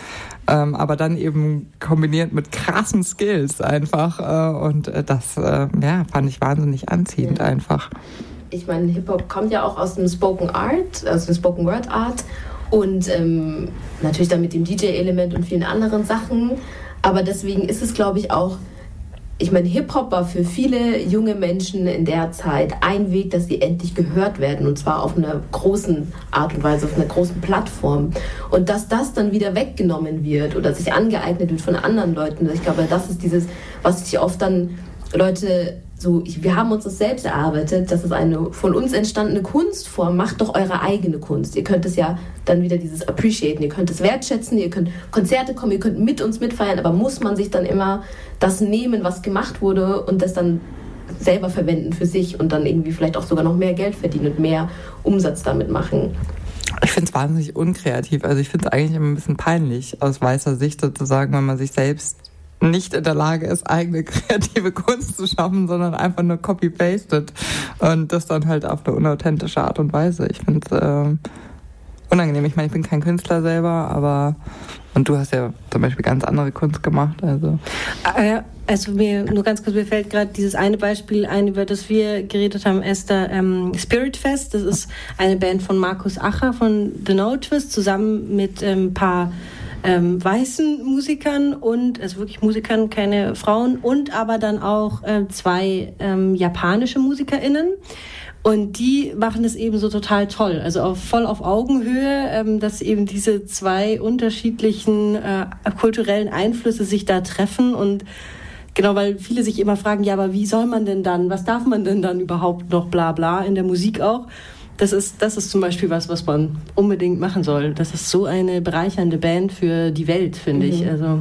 ähm, aber dann eben kombiniert mit krassen Skills einfach. Äh, und äh, das äh, ja, fand ich wahnsinnig anziehend ja. einfach. Ich meine, Hip-Hop kommt ja auch aus dem Spoken Art, aus dem Spoken Word Art und ähm, natürlich dann mit dem DJ-Element und vielen anderen Sachen. Aber deswegen ist es, glaube ich, auch ich meine, Hip-Hop war für viele junge Menschen in der Zeit ein Weg, dass sie endlich gehört werden und zwar auf einer großen Art und Weise, auf einer großen Plattform. Und dass das dann wieder weggenommen wird oder sich angeeignet wird von anderen Leuten, ich glaube, das ist dieses, was sich oft dann Leute so, ich, wir haben uns das selbst erarbeitet, das ist eine von uns entstandene Kunstform, macht doch eure eigene Kunst. Ihr könnt es ja dann wieder dieses appreciaten, ihr könnt es wertschätzen, ihr könnt Konzerte kommen, ihr könnt mit uns mitfeiern, aber muss man sich dann immer das nehmen, was gemacht wurde und das dann selber verwenden für sich und dann irgendwie vielleicht auch sogar noch mehr Geld verdienen und mehr Umsatz damit machen. Ich finde es wahnsinnig unkreativ. Also ich finde es eigentlich immer ein bisschen peinlich aus weißer Sicht sozusagen, wenn man sich selbst nicht in der Lage ist, eigene *laughs* kreative Kunst zu schaffen, sondern einfach nur copy-pasted und das dann halt auf eine unauthentische Art und Weise. Ich finde es äh, unangenehm. Ich meine, ich bin kein Künstler selber, aber und du hast ja zum Beispiel ganz andere Kunst gemacht. Also, äh, also mir nur ganz kurz, mir fällt gerade dieses eine Beispiel ein, über das wir geredet haben, Esther, ähm, Spirit Fest. Das ist eine Band von Markus Acher von The No Twist zusammen mit ein ähm, paar ähm, weißen Musikern und, also wirklich Musikern, keine Frauen, und aber dann auch äh, zwei ähm, japanische MusikerInnen. Und die machen das eben so total toll, also auf, voll auf Augenhöhe, ähm, dass eben diese zwei unterschiedlichen äh, kulturellen Einflüsse sich da treffen und Genau, weil viele sich immer fragen, ja, aber wie soll man denn dann, was darf man denn dann überhaupt noch, bla bla, in der Musik auch das ist, das ist zum Beispiel was, was man unbedingt machen soll. Das ist so eine bereichernde Band für die Welt, finde mhm. ich. Also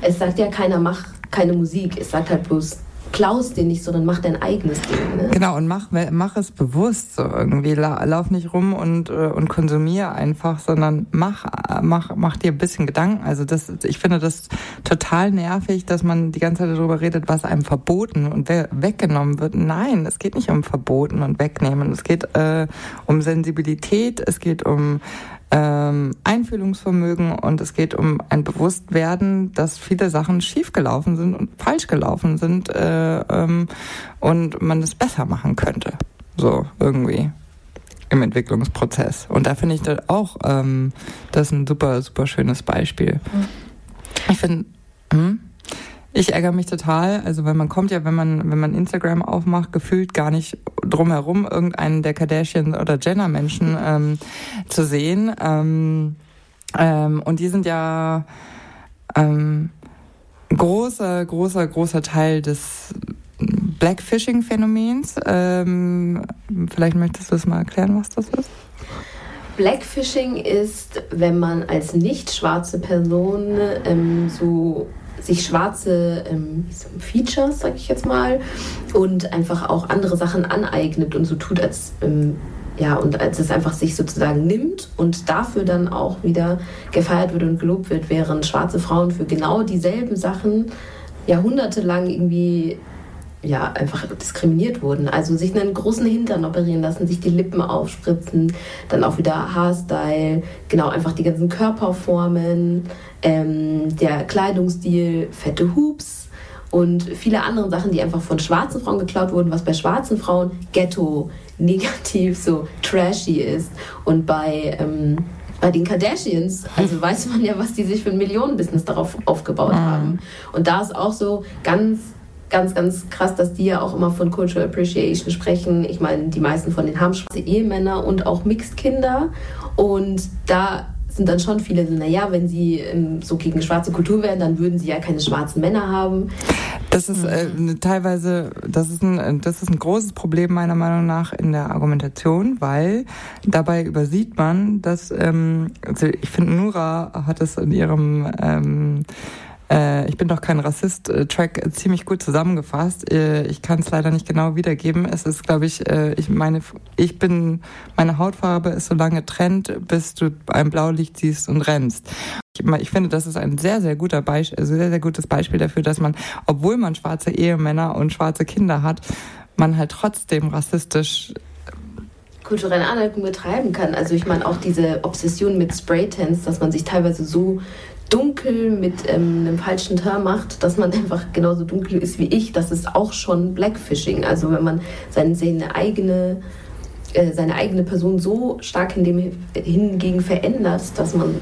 es sagt ja keiner, mach keine Musik. Es sagt halt bloß, klaust dir nicht, sondern mach dein eigenes Ding. Ne? Genau, und mach, mach es bewusst so irgendwie. Lauf nicht rum und, äh, und konsumier einfach, sondern mach, mach, mach dir ein bisschen Gedanken. Also das, ich finde das total nervig, dass man die ganze Zeit darüber redet, was einem verboten und weggenommen wird. Nein, es geht nicht um verboten und wegnehmen. Es geht äh, um Sensibilität, es geht um ähm, Einfühlungsvermögen und es geht um ein Bewusstwerden, dass viele Sachen schiefgelaufen sind und falsch gelaufen sind äh, ähm, und man es besser machen könnte. So irgendwie im Entwicklungsprozess. Und da finde ich das auch ähm, das ein super, super schönes Beispiel. Mhm. Ich finde, hm? Ich ärgere mich total. Also weil man kommt ja, wenn man wenn man Instagram aufmacht, gefühlt gar nicht drumherum irgendeinen der Kardashian oder Jenner Menschen ähm, zu sehen. Ähm, ähm, und die sind ja ähm, großer großer großer Teil des Blackfishing-Phänomens. Ähm, vielleicht möchtest du es mal erklären, was das ist. Blackfishing ist, wenn man als nicht schwarze Person ähm, so sich schwarze ähm, Features, sag ich jetzt mal, und einfach auch andere Sachen aneignet und so tut, als ähm, ja, und als es einfach sich sozusagen nimmt und dafür dann auch wieder gefeiert wird und gelobt wird, während schwarze Frauen für genau dieselben Sachen jahrhundertelang irgendwie ja, einfach diskriminiert wurden. Also sich einen großen Hintern operieren lassen, sich die Lippen aufspritzen, dann auch wieder Haarstyle, genau, einfach die ganzen Körperformen, ähm, der Kleidungsstil, fette Hoops und viele andere Sachen, die einfach von schwarzen Frauen geklaut wurden, was bei schwarzen Frauen Ghetto, negativ, so trashy ist. Und bei... Ähm, bei den Kardashians, also weiß man ja, was die sich für ein Millionenbusiness darauf aufgebaut mhm. haben. Und da ist auch so ganz ganz, ganz krass, dass die ja auch immer von Cultural Appreciation sprechen. Ich meine, die meisten von denen haben schwarze Ehemänner und auch Mixed-Kinder. Und da sind dann schon viele, naja, wenn sie ähm, so gegen schwarze Kultur wären, dann würden sie ja keine schwarzen Männer haben. Das ist äh, teilweise, das ist, ein, das ist ein großes Problem meiner Meinung nach in der Argumentation, weil dabei übersieht man, dass, ähm, also ich finde, Nura hat es in ihrem ähm, äh, ich bin doch kein Rassist-Track äh, ziemlich gut zusammengefasst. Äh, ich kann es leider nicht genau wiedergeben. Es ist, glaube ich, äh, ich meine, ich bin, meine Hautfarbe ist so lange trennt, bis du ein Blaulicht siehst und rennst. Ich, finde, das ist ein sehr, sehr guter Beispiel, sehr, sehr gutes Beispiel dafür, dass man, obwohl man schwarze Ehemänner und schwarze Kinder hat, man halt trotzdem rassistisch kulturelle Aneignung betreiben kann. Also ich meine auch diese Obsession mit Spraytans, dass man sich teilweise so dunkel mit ähm, einem falschen Term macht, dass man einfach genauso dunkel ist wie ich, das ist auch schon Blackfishing. Also wenn man seine, seine eigene äh, seine eigene Person so stark in dem hingegen verändert, dass man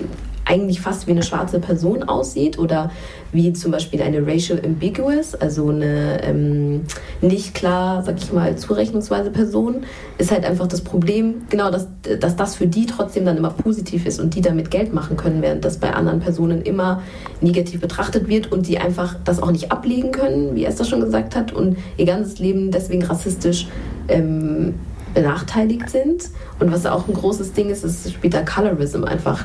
eigentlich fast wie eine schwarze Person aussieht oder wie zum Beispiel eine racial ambiguous, also eine ähm, nicht klar, sag ich mal, zurechnungsweise Person, ist halt einfach das Problem, genau, dass, dass das für die trotzdem dann immer positiv ist und die damit Geld machen können, während das bei anderen Personen immer negativ betrachtet wird und die einfach das auch nicht ablegen können, wie Esther schon gesagt hat, und ihr ganzes Leben deswegen rassistisch ähm, benachteiligt sind. Und was auch ein großes Ding ist, ist später Colorism einfach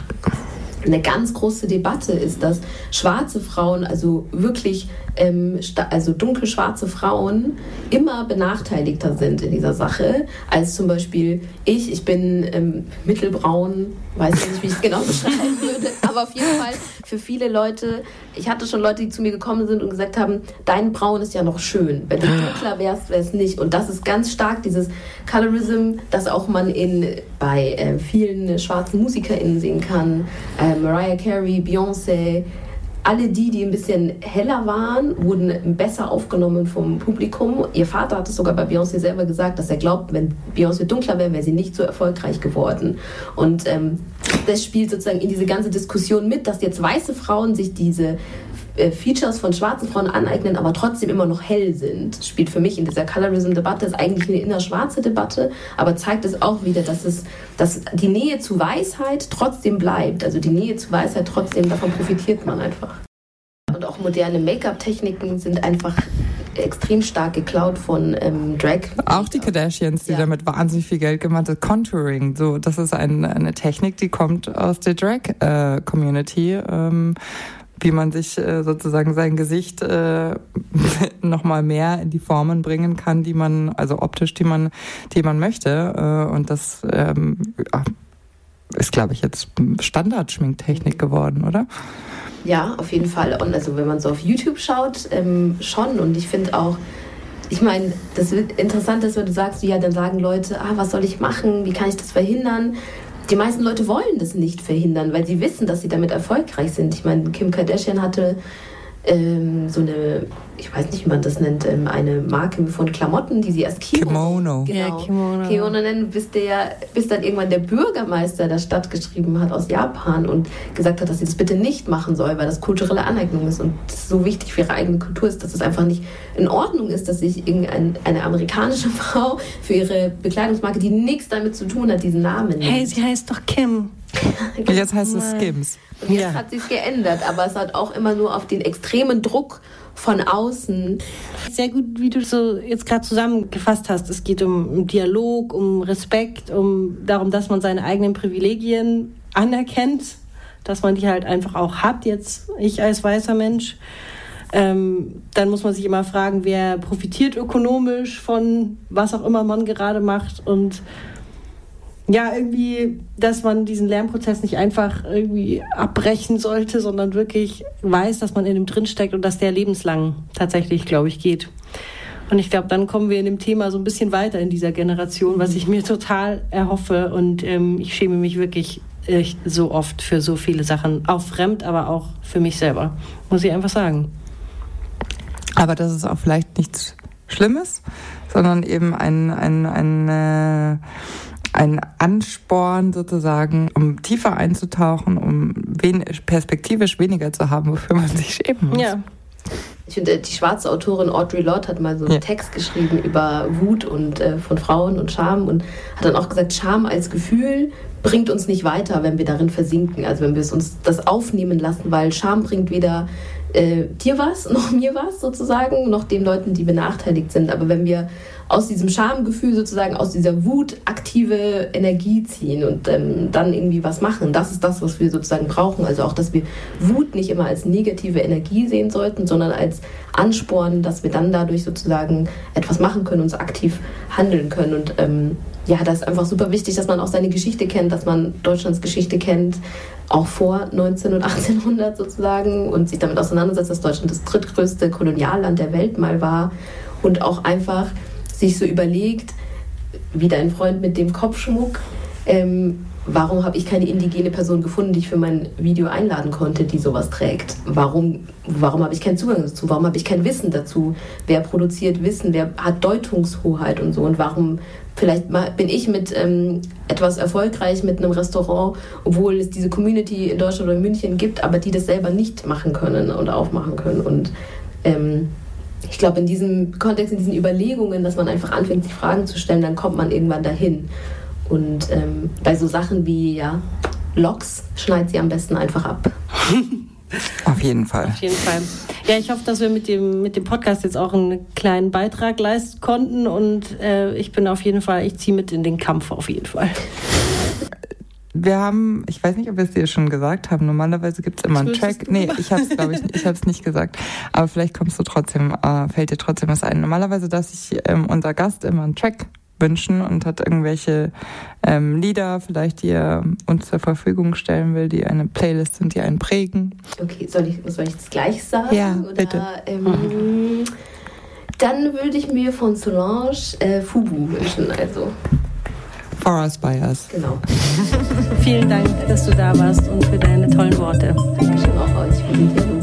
eine ganz große Debatte ist, dass schwarze Frauen, also wirklich ähm, also dunkelschwarze Frauen, immer benachteiligter sind in dieser Sache als zum Beispiel ich. Ich bin ähm, mittelbraun, weiß nicht, wie ich es genau *laughs* beschreiben würde, aber auf jeden Fall für viele Leute, ich hatte schon Leute, die zu mir gekommen sind und gesagt haben, dein Braun ist ja noch schön. Wenn du dunkler wärst, wäre es nicht. Und das ist ganz stark dieses Colorism, das auch man in, bei äh, vielen schwarzen MusikerInnen sehen kann. Äh, Mariah Carey, Beyoncé, alle die, die ein bisschen heller waren, wurden besser aufgenommen vom Publikum. Ihr Vater hat es sogar bei Beyoncé selber gesagt, dass er glaubt, wenn Beyoncé dunkler wäre, wäre sie nicht so erfolgreich geworden. Und ähm, das spielt sozusagen in diese ganze Diskussion mit, dass jetzt weiße Frauen sich diese Features von schwarzen Frauen aneignen, aber trotzdem immer noch hell sind. Spielt für mich in dieser Colorism-Debatte, ist eigentlich eine innerschwarze Debatte, aber zeigt es auch wieder, dass, es, dass die Nähe zu Weisheit trotzdem bleibt. Also die Nähe zu Weisheit trotzdem, davon profitiert man einfach. Und auch moderne Make-up-Techniken sind einfach extrem stark geklaut von ähm, Drag. Auch die Kardashians, die ja. damit wahnsinnig viel Geld gemacht haben. Contouring, so das ist ein, eine Technik, die kommt aus der Drag-Community. Äh, ähm, wie man sich äh, sozusagen sein Gesicht äh, *laughs* nochmal mehr in die Formen bringen kann, die man, also optisch, die man, die man möchte. Äh, und das ähm, ist, glaube ich, jetzt Standardschminktechnik geworden, oder? Ja, auf jeden Fall. Und also wenn man so auf YouTube schaut, ähm, schon. Und ich finde auch, ich meine, das wird interessant, dass wenn du sagst, ja, dann sagen Leute, ah, was soll ich machen? Wie kann ich das verhindern? Die meisten Leute wollen das nicht verhindern, weil sie wissen, dass sie damit erfolgreich sind. Ich meine, Kim Kardashian hatte ähm, so eine, ich weiß nicht, wie man das nennt, ähm, eine Marke von Klamotten, die sie als Kimono, Kimono, genau, ja, Kimono. Kimono nennen, bis, der, bis dann irgendwann der Bürgermeister der Stadt geschrieben hat aus Japan und gesagt hat, dass sie das bitte nicht machen soll, weil das kulturelle Aneignung ist und das so wichtig für ihre eigene Kultur ist, dass es einfach nicht in Ordnung ist, dass sich irgendeine amerikanische *laughs* Frau für ihre Bekleidungsmarke, die nichts damit zu tun hat, diesen Namen nennt. Hey, sie heißt doch Kim. Jetzt heißt es Skims. Und jetzt ja. hat sich geändert, aber es hat auch immer nur auf den extremen Druck von außen. Sehr gut, wie du so jetzt gerade zusammengefasst hast. Es geht um Dialog, um Respekt, um darum, dass man seine eigenen Privilegien anerkennt, dass man die halt einfach auch hat, jetzt ich als weißer Mensch. Ähm, dann muss man sich immer fragen, wer profitiert ökonomisch von was auch immer man gerade macht und ja, irgendwie, dass man diesen Lernprozess nicht einfach irgendwie abbrechen sollte, sondern wirklich weiß, dass man in dem drinsteckt und dass der lebenslang tatsächlich, glaube ich, geht. Und ich glaube, dann kommen wir in dem Thema so ein bisschen weiter in dieser Generation, was ich mir total erhoffe. Und ähm, ich schäme mich wirklich echt so oft für so viele Sachen, auch fremd, aber auch für mich selber, muss ich einfach sagen. Aber das ist auch vielleicht nichts Schlimmes, sondern eben ein, ein, ein äh ein Ansporn sozusagen, um tiefer einzutauchen, um wen perspektivisch weniger zu haben, wofür man sich schämen muss. Ja. Ich finde, die schwarze Autorin Audre Lorde hat mal so einen ja. Text geschrieben über Wut und äh, von Frauen und Scham und hat dann auch gesagt, Scham als Gefühl bringt uns nicht weiter, wenn wir darin versinken, also wenn wir es uns das aufnehmen lassen, weil Scham bringt weder äh, dir was, *laughs* noch mir was sozusagen, noch den Leuten, die benachteiligt sind. Aber wenn wir aus diesem Schamgefühl sozusagen, aus dieser Wut aktive Energie ziehen und ähm, dann irgendwie was machen. Das ist das, was wir sozusagen brauchen. Also auch, dass wir Wut nicht immer als negative Energie sehen sollten, sondern als Ansporn, dass wir dann dadurch sozusagen etwas machen können, uns aktiv handeln können. Und ähm, ja, das ist einfach super wichtig, dass man auch seine Geschichte kennt, dass man Deutschlands Geschichte kennt, auch vor 19 und 1800 sozusagen und sich damit auseinandersetzt, dass Deutschland das drittgrößte Kolonialland der Welt mal war und auch einfach sich so überlegt, wie dein Freund mit dem Kopfschmuck. Ähm, warum habe ich keine indigene Person gefunden, die ich für mein Video einladen konnte, die sowas trägt? Warum, warum habe ich keinen Zugang dazu? Warum habe ich kein Wissen dazu? Wer produziert Wissen? Wer hat Deutungshoheit und so? Und warum vielleicht bin ich mit ähm, etwas erfolgreich mit einem Restaurant, obwohl es diese Community in Deutschland oder in München gibt, aber die das selber nicht machen können und aufmachen können. Und ähm, ich glaube, in diesem Kontext, in diesen Überlegungen, dass man einfach anfängt, sich Fragen zu stellen, dann kommt man irgendwann dahin. Und ähm, bei so Sachen wie ja, Loks schneidet sie am besten einfach ab. *laughs* Auf jeden Fall. Auf jeden Fall. Ja, ich hoffe, dass wir mit dem, mit dem Podcast jetzt auch einen kleinen Beitrag leisten konnten und äh, ich bin auf jeden Fall, ich ziehe mit in den Kampf auf jeden Fall. *laughs* Wir haben, ich weiß nicht, ob wir es dir schon gesagt haben, normalerweise gibt es immer einen Track. Nee, ich habe es, glaube ich, ich habe es nicht gesagt. Aber vielleicht kommst du trotzdem, äh, fällt dir trotzdem was ein. Normalerweise, dass ich ähm, unser Gast immer einen Track wünschen und hat irgendwelche ähm, Lieder, vielleicht die er uns zur Verfügung stellen will, die eine Playlist sind, die einen prägen. Okay, soll ich, soll ich das gleich sagen? Ja, oder, bitte. Ähm, dann würde ich mir von Solange äh, Fubu wünschen, also. For Us By Us. Genau. Vielen Dank, dass du da warst und für deine tollen Worte. Dankeschön auch euch für den Dialog.